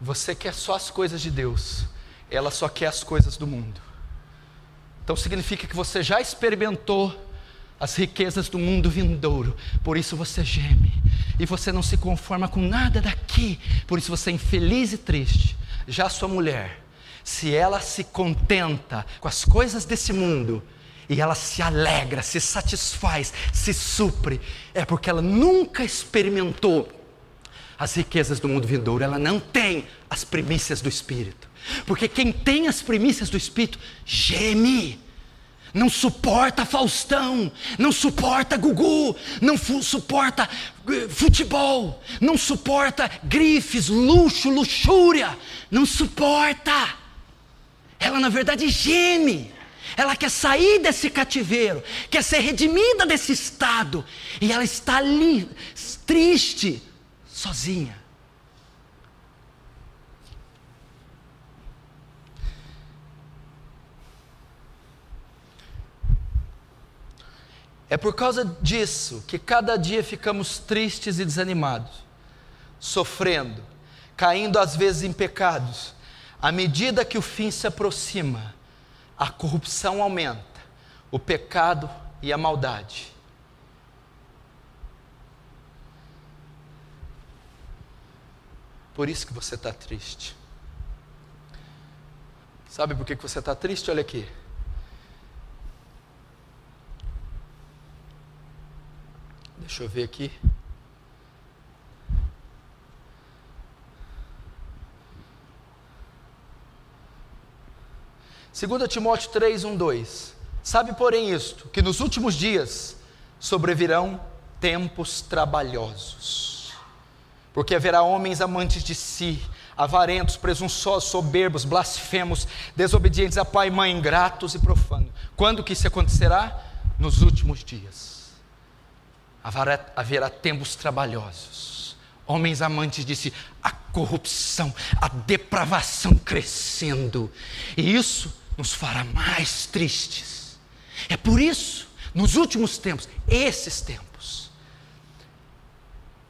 Você quer só as coisas de Deus, ela só quer as coisas do mundo. Então significa que você já experimentou as riquezas do mundo vindouro, por isso você geme, e você não se conforma com nada daqui, por isso você é infeliz e triste. Já sua mulher, se ela se contenta com as coisas desse mundo, e ela se alegra, se satisfaz, se supre, é porque ela nunca experimentou as riquezas do mundo vindouro, ela não tem as primícias do Espírito. Porque quem tem as primícias do Espírito geme, não suporta Faustão, não suporta Gugu, não suporta eh, futebol, não suporta grifes, luxo, luxúria, não suporta. Ela na verdade geme. Ela quer sair desse cativeiro, quer ser redimida desse estado, e ela está ali, triste, sozinha. É por causa disso que cada dia ficamos tristes e desanimados, sofrendo, caindo às vezes em pecados. À medida que o fim se aproxima, a corrupção aumenta, o pecado e a maldade. Por isso que você está triste. Sabe por que você está triste? Olha aqui. Deixa eu ver aqui. Segunda Timóteo 3, 1, 2. Sabe, porém, isto, que nos últimos dias sobrevirão tempos trabalhosos, porque haverá homens amantes de si, avarentos, presunçosos, soberbos, blasfemos, desobedientes a pai e mãe, ingratos e profanos. Quando que isso acontecerá? Nos últimos dias haverá, haverá tempos trabalhosos. Homens amantes de si, a corrupção, a depravação crescendo. E isso nos fará mais tristes. É por isso, nos últimos tempos, esses tempos.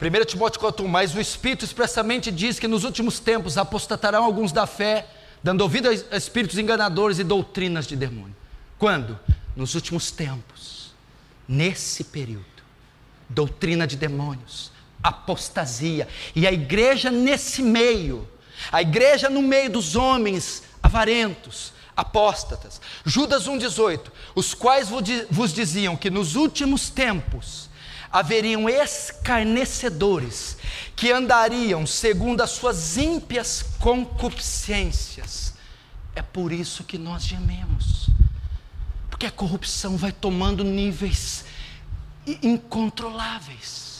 1 Timóteo 4,1 Mas o Espírito expressamente diz que nos últimos tempos apostatarão alguns da fé, dando ouvido a espíritos enganadores e doutrinas de demônio. Quando? Nos últimos tempos, nesse período doutrina de demônios, apostasia. E a igreja nesse meio, a igreja no meio dos homens avarentos, apóstatas. Judas 1,18: os quais vos diziam que nos últimos tempos haveriam escarnecedores que andariam segundo as suas ímpias concupiscências. É por isso que nós gememos, porque a corrupção vai tomando níveis incontroláveis.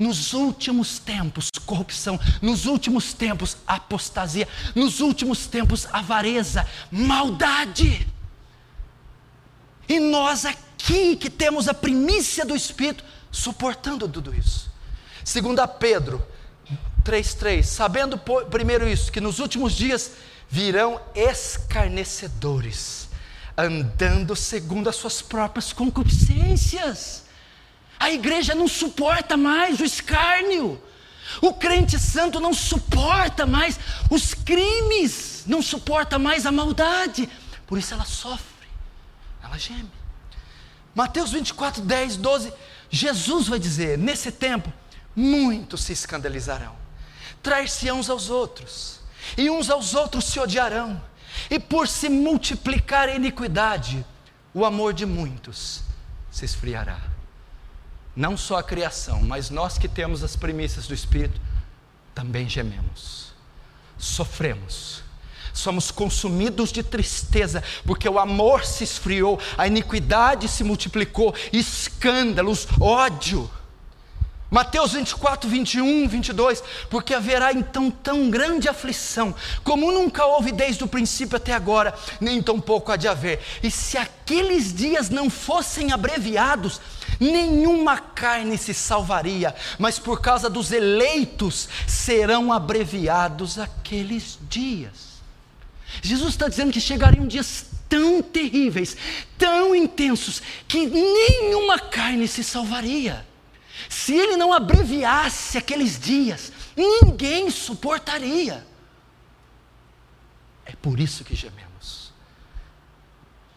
Nos últimos tempos, corrupção, nos últimos tempos, apostasia, nos últimos tempos, avareza, maldade. E nós aqui que temos a primícia do Espírito, suportando tudo isso. Segundo a Pedro 3,3, sabendo primeiro isso, que nos últimos dias virão escarnecedores, andando segundo as suas próprias concupiscências a igreja não suporta mais o escárnio. O crente santo não suporta mais os crimes, não suporta mais a maldade. Por isso ela sofre, ela geme. Mateus 24, 10, 12. Jesus vai dizer: Nesse tempo, muitos se escandalizarão, trair-se uns aos outros, e uns aos outros se odiarão, e por se multiplicar a iniquidade, o amor de muitos se esfriará. Não só a criação, mas nós que temos as premissas do Espírito, também gememos, sofremos, somos consumidos de tristeza, porque o amor se esfriou, a iniquidade se multiplicou, escândalos, ódio. Mateus 24, 21, 22, porque haverá então tão grande aflição, como nunca houve desde o princípio até agora, nem tão pouco há de haver. E se aqueles dias não fossem abreviados, nenhuma carne se salvaria, mas por causa dos eleitos serão abreviados aqueles dias. Jesus está dizendo que chegariam dias tão terríveis, tão intensos, que nenhuma carne se salvaria. Se ele não abreviasse aqueles dias, ninguém suportaria. É por isso que gememos.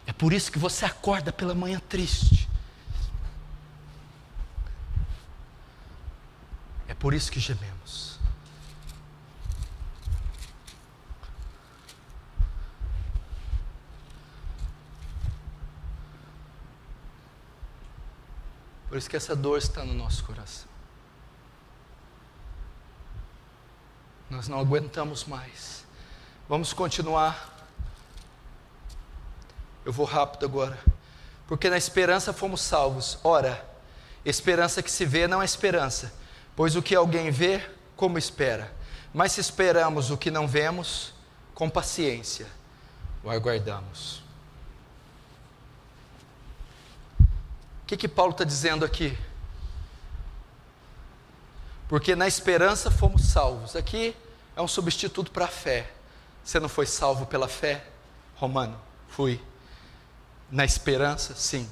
É por isso que você acorda pela manhã triste. Por isso que gememos. Por isso que essa dor está no nosso coração. Nós não aguentamos mais. Vamos continuar. Eu vou rápido agora. Porque na esperança fomos salvos. Ora, esperança que se vê não é esperança, pois o que alguém vê, como espera. Mas se esperamos o que não vemos, com paciência o aguardamos. O que, que Paulo está dizendo aqui? Porque na esperança fomos salvos. Aqui é um substituto para a fé. Você não foi salvo pela fé? Romano, fui. Na esperança, sim.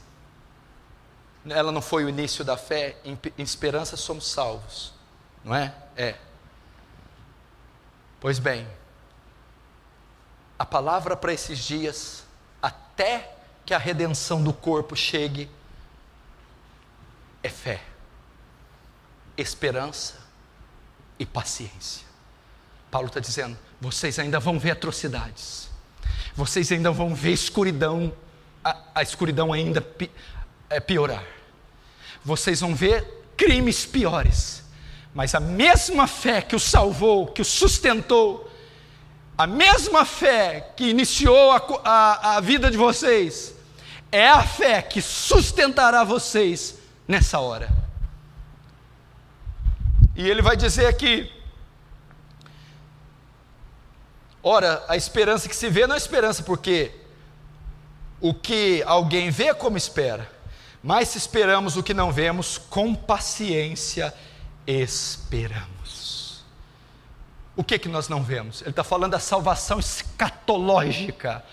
Ela não foi o início da fé, em, em esperança somos salvos. Não é? É. Pois bem, a palavra para esses dias, até que a redenção do corpo chegue, é fé, esperança e paciência. Paulo está dizendo: vocês ainda vão ver atrocidades, vocês ainda vão ver escuridão, a, a escuridão ainda é, piorar, vocês vão ver crimes piores, mas a mesma fé que o salvou, que o sustentou, a mesma fé que iniciou a, a, a vida de vocês, é a fé que sustentará vocês nessa hora. E ele vai dizer aqui: ora, a esperança que se vê não é esperança, porque o que alguém vê como espera, mas se esperamos o que não vemos, com paciência esperamos. O que que nós não vemos? Ele está falando da salvação escatológica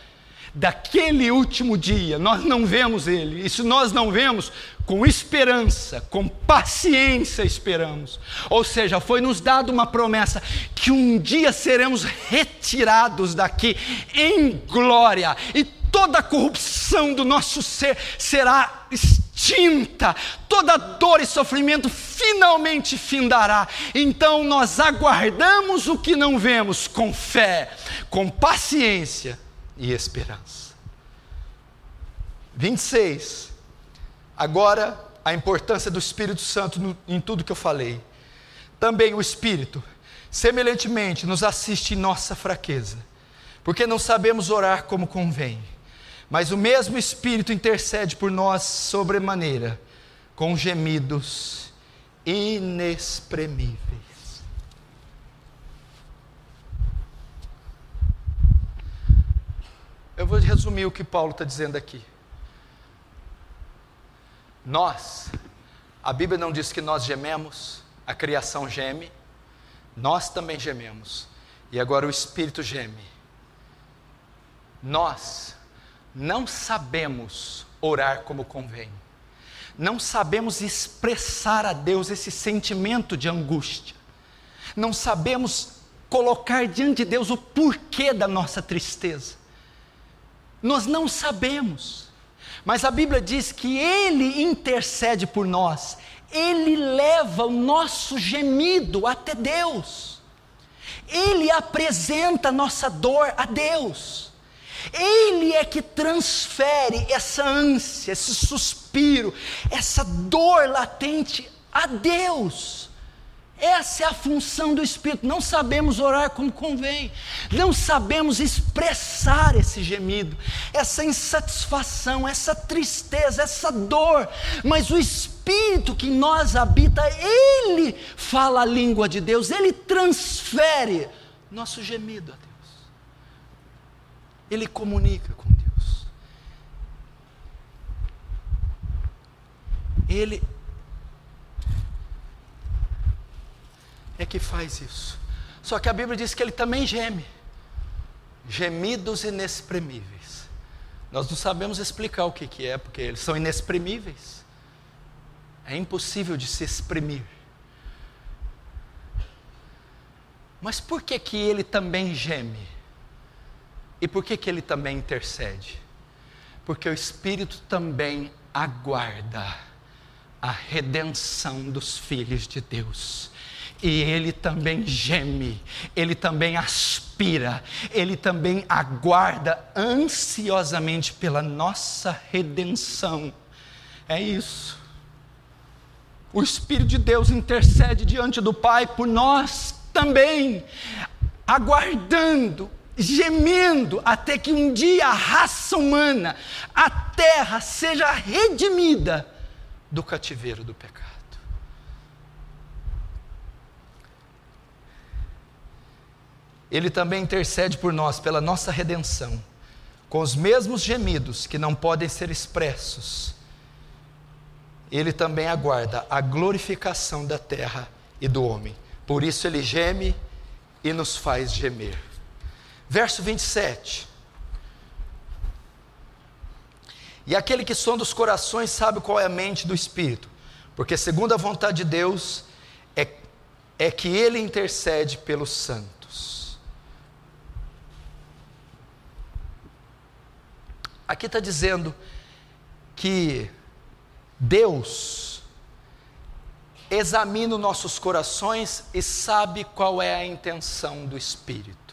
daquele último dia, nós não vemos ele, e se nós não vemos, com esperança, com paciência esperamos. Ou seja, foi nos dado uma promessa que um dia seremos retirados daqui em glória, e toda a corrupção do nosso ser será extinta, toda dor e sofrimento finalmente findará. Então nós aguardamos o que não vemos com fé, com paciência e esperança. 26. Agora, a importância do Espírito Santo no, em tudo que eu falei. Também o Espírito, semelhantemente, nos assiste em nossa fraqueza, porque não sabemos orar como convém. Mas o mesmo Espírito intercede por nós sobremaneira, com gemidos inexprimíveis. Eu vou resumir o que Paulo está dizendo aqui. Nós, a Bíblia não diz que nós gememos, a criação geme, nós também gememos, e agora o Espírito geme. Nós não sabemos orar como convém, não sabemos expressar a Deus esse sentimento de angústia, não sabemos colocar diante de Deus o porquê da nossa tristeza. Nós não sabemos, mas a Bíblia diz que Ele intercede por nós, Ele leva o nosso gemido até Deus. Ele apresenta nossa dor a Deus. Ele é que transfere essa ânsia, esse suspiro, essa dor latente a Deus. Essa é a função do Espírito. Não sabemos orar como convém, não sabemos expressar esse gemido, essa insatisfação, essa tristeza, essa dor, mas o Espírito que em nós habita, ele fala a língua de Deus, ele transfere nosso gemido a Deus, ele comunica com Deus, ele é que faz isso. Só que a Bíblia diz que ele também geme. Gemidos inexprimíveis. Nós não sabemos explicar o que, que é, porque eles são inexprimíveis. É impossível de se exprimir. Mas por que, que ele também geme? E por que, que ele também intercede? Porque o Espírito também aguarda a redenção dos filhos de Deus e ele também geme, ele também aspira, ele também aguarda ansiosamente pela nossa redenção. É isso. O Espírito de Deus intercede diante do Pai por nós também, aguardando, gemendo, até que um dia a raça humana, a terra, seja redimida do cativeiro do pecado. Ele também intercede por nós, pela nossa redenção, com os mesmos gemidos que não podem ser expressos. Ele também aguarda a glorificação da terra e do homem. Por isso ele geme e nos faz gemer. Verso 27. E aquele que sonda os corações sabe qual é a mente do Espírito, porque segundo a vontade de Deus é, é que ele intercede pelos santos. Aqui está dizendo que Deus examina os nossos corações e sabe qual é a intenção do Espírito.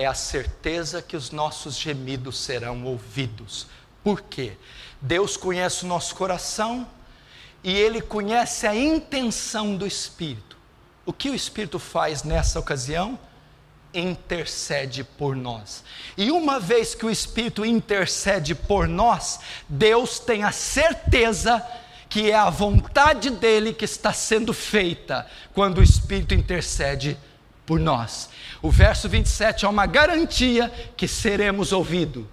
É a certeza que os nossos gemidos serão ouvidos. Por quê? Deus conhece o nosso coração e Ele conhece a intenção do Espírito. O que o Espírito faz nessa ocasião? intercede por nós. E uma vez que o Espírito intercede por nós, Deus tem a certeza que é a vontade dele que está sendo feita quando o Espírito intercede por nós. O verso 27 é uma garantia que seremos ouvidos.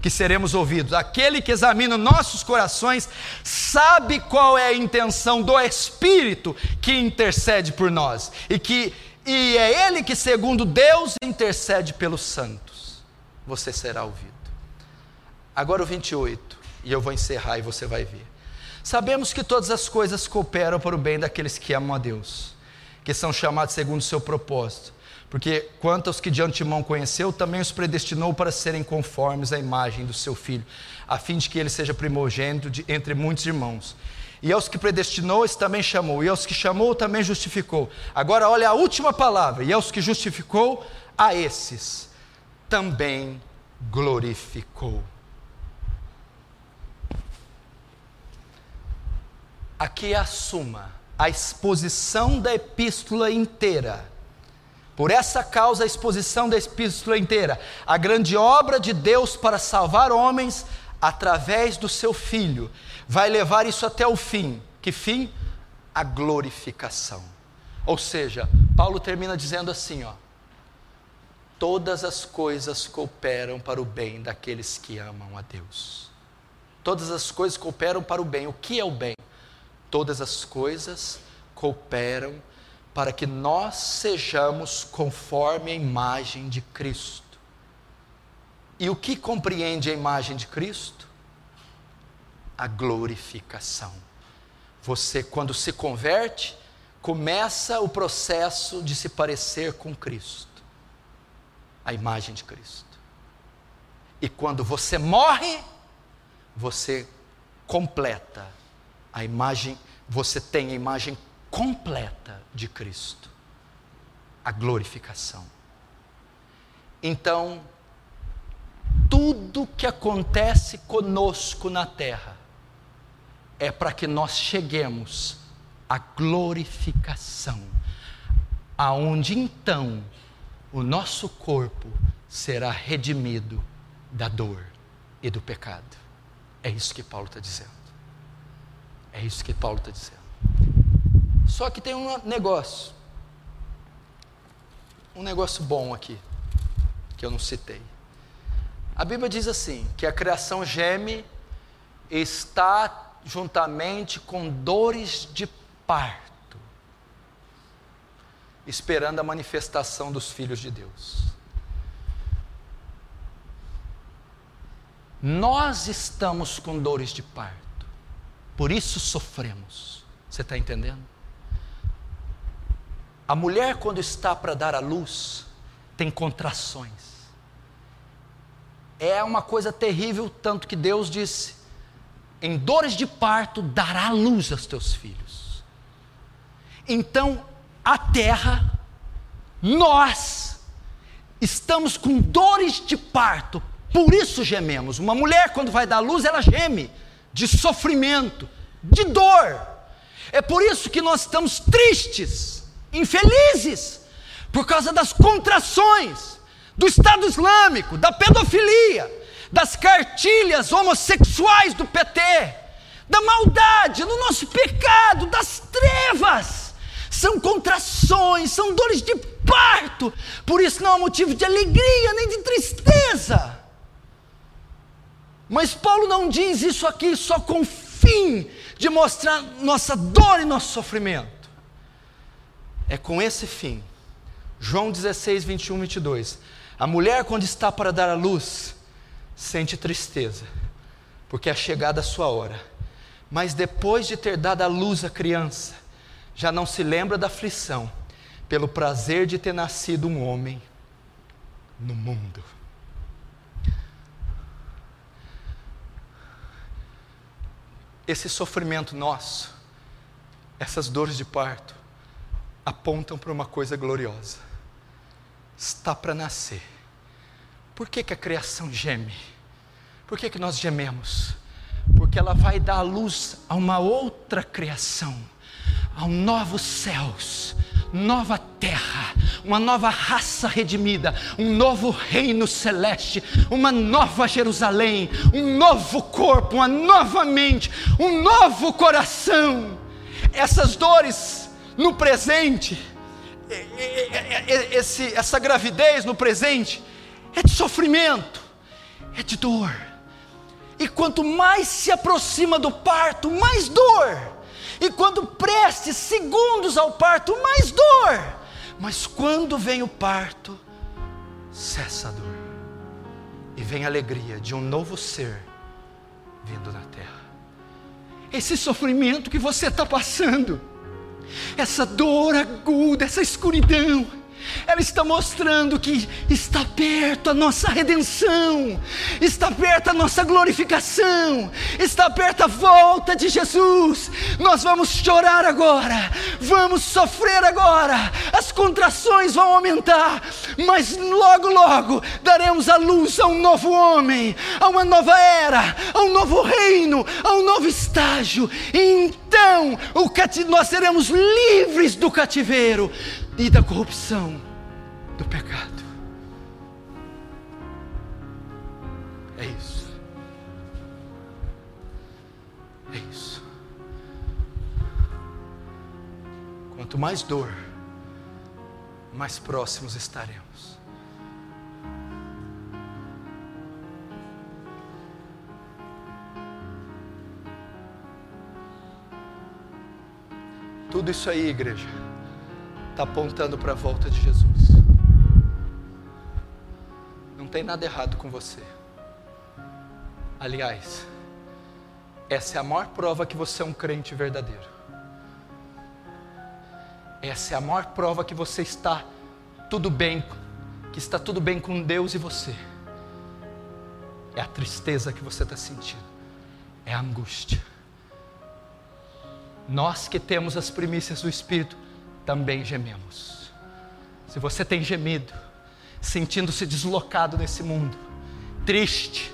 Que seremos ouvidos. Aquele que examina nossos corações sabe qual é a intenção do Espírito que intercede por nós e que e é Ele que, segundo Deus, intercede pelos santos. Você será ouvido. Agora o 28, e eu vou encerrar e você vai ver. Sabemos que todas as coisas cooperam para o bem daqueles que amam a Deus, que são chamados segundo o seu propósito. Porque quanto aos que de antemão conheceu, também os predestinou para serem conformes à imagem do seu filho, a fim de que ele seja primogênito de, entre muitos irmãos. E aos que predestinou, esse também chamou. E aos que chamou, também justificou. Agora, olha a última palavra. E aos que justificou, a esses também glorificou. Aqui é a suma, a exposição da epístola inteira. Por essa causa, a exposição da epístola inteira. A grande obra de Deus para salvar homens através do seu Filho vai levar isso até o fim. Que fim? A glorificação. Ou seja, Paulo termina dizendo assim, ó: Todas as coisas cooperam para o bem daqueles que amam a Deus. Todas as coisas cooperam para o bem. O que é o bem? Todas as coisas cooperam para que nós sejamos conforme a imagem de Cristo. E o que compreende a imagem de Cristo? a glorificação. Você, quando se converte, começa o processo de se parecer com Cristo, a imagem de Cristo. E quando você morre, você completa a imagem, você tem a imagem completa de Cristo. a glorificação. Então, tudo que acontece conosco na terra é para que nós cheguemos à glorificação, aonde então o nosso corpo será redimido da dor e do pecado. É isso que Paulo está dizendo. É isso que Paulo está dizendo. Só que tem um negócio. Um negócio bom aqui, que eu não citei. A Bíblia diz assim: que a criação geme está juntamente com dores de parto, esperando a manifestação dos filhos de Deus. Nós estamos com dores de parto, por isso sofremos. Você está entendendo? A mulher, quando está para dar à luz, tem contrações. É uma coisa terrível, tanto que Deus disse: em dores de parto dará luz aos teus filhos. Então, a terra, nós, estamos com dores de parto por isso gememos. Uma mulher, quando vai dar luz, ela geme de sofrimento, de dor. É por isso que nós estamos tristes, infelizes, por causa das contrações do Estado Islâmico, da pedofilia, das cartilhas homossexuais do PT, da maldade, do nosso pecado, das trevas. São contrações, são dores de parto. Por isso não há motivo de alegria nem de tristeza. Mas Paulo não diz isso aqui só com o fim de mostrar nossa dor e nosso sofrimento. É com esse fim. João 16, 21, 22. A mulher, quando está para dar a luz, sente tristeza, porque é chegada a sua hora. Mas depois de ter dado a luz à criança, já não se lembra da aflição, pelo prazer de ter nascido um homem no mundo. esse sofrimento nosso, essas dores de parto, apontam para uma coisa gloriosa. Está para nascer. Por que, que a criação geme? Por que, que nós gememos? Porque ela vai dar luz a uma outra criação, a novos céus, nova terra, uma nova raça redimida, um novo reino celeste, uma nova Jerusalém, um novo corpo, uma nova mente, um novo coração. Essas dores no presente, esse, essa gravidez no presente, é de sofrimento, é de dor. E quanto mais se aproxima do parto, mais dor. E quando preste segundos ao parto, mais dor. Mas quando vem o parto, cessa a dor. E vem a alegria de um novo ser vindo na terra. Esse sofrimento que você está passando, essa dor aguda, essa escuridão, ela está mostrando que está perto a nossa redenção, está perto a nossa glorificação, está perto a volta de Jesus. Nós vamos chorar agora, vamos sofrer agora, as contrações vão aumentar, mas logo, logo daremos a luz a um novo homem, a uma nova era, a um novo reino, a um novo estágio. E então nós seremos livres do cativeiro e da corrupção do pecado. É isso. É isso. Quanto mais dor, mais próximos estaremos. Tudo isso aí, igreja está apontando para a volta de Jesus. Não tem nada errado com você. Aliás, essa é a maior prova que você é um crente verdadeiro. Essa é a maior prova que você está tudo bem, que está tudo bem com Deus e você. É a tristeza que você está sentindo, é a angústia. Nós que temos as primícias do Espírito, também gememos. Se você tem gemido, sentindo-se deslocado nesse mundo, triste,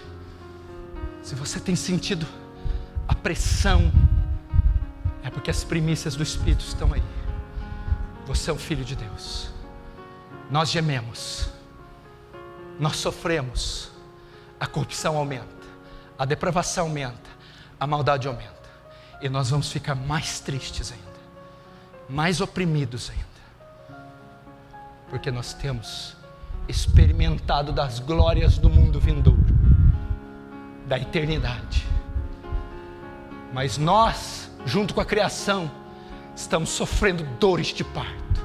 se você tem sentido a pressão, é porque as primícias do Espírito estão aí. Você é um filho de Deus. Nós gememos, nós sofremos, a corrupção aumenta, a depravação aumenta, a maldade aumenta, e nós vamos ficar mais tristes ainda, mais oprimidos ainda, porque nós temos experimentado das glórias do mundo vindouro, da eternidade. Mas nós, junto com a criação, estamos sofrendo dores de parto,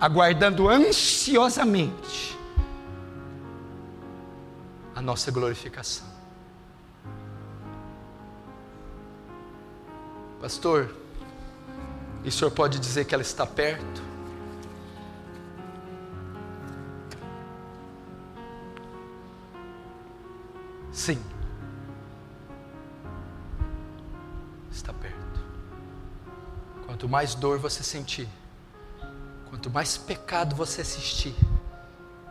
aguardando ansiosamente a nossa glorificação. Pastor, e o senhor pode dizer que ela está perto? Sim. Está perto. Quanto mais dor você sentir, quanto mais pecado você assistir,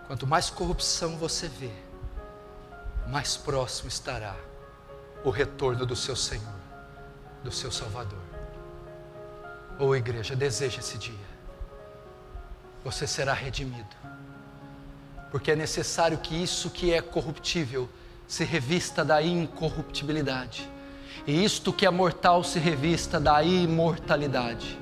quanto mais corrupção você vê, mais próximo estará o retorno do seu Senhor, do seu Salvador. Ou oh, igreja, deseja esse dia. Você será redimido. Porque é necessário que isso que é corruptível se revista da incorruptibilidade, e isto que é mortal se revista da imortalidade.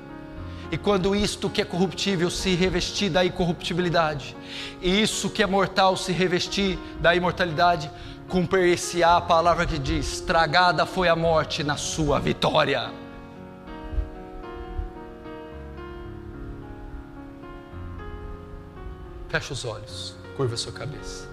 E quando isto que é corruptível se revestir da incorruptibilidade, e isso que é mortal se revestir da imortalidade, cumprir-se-á a palavra que diz: Tragada foi a morte na sua vitória. Feche os olhos, curva a sua cabeça.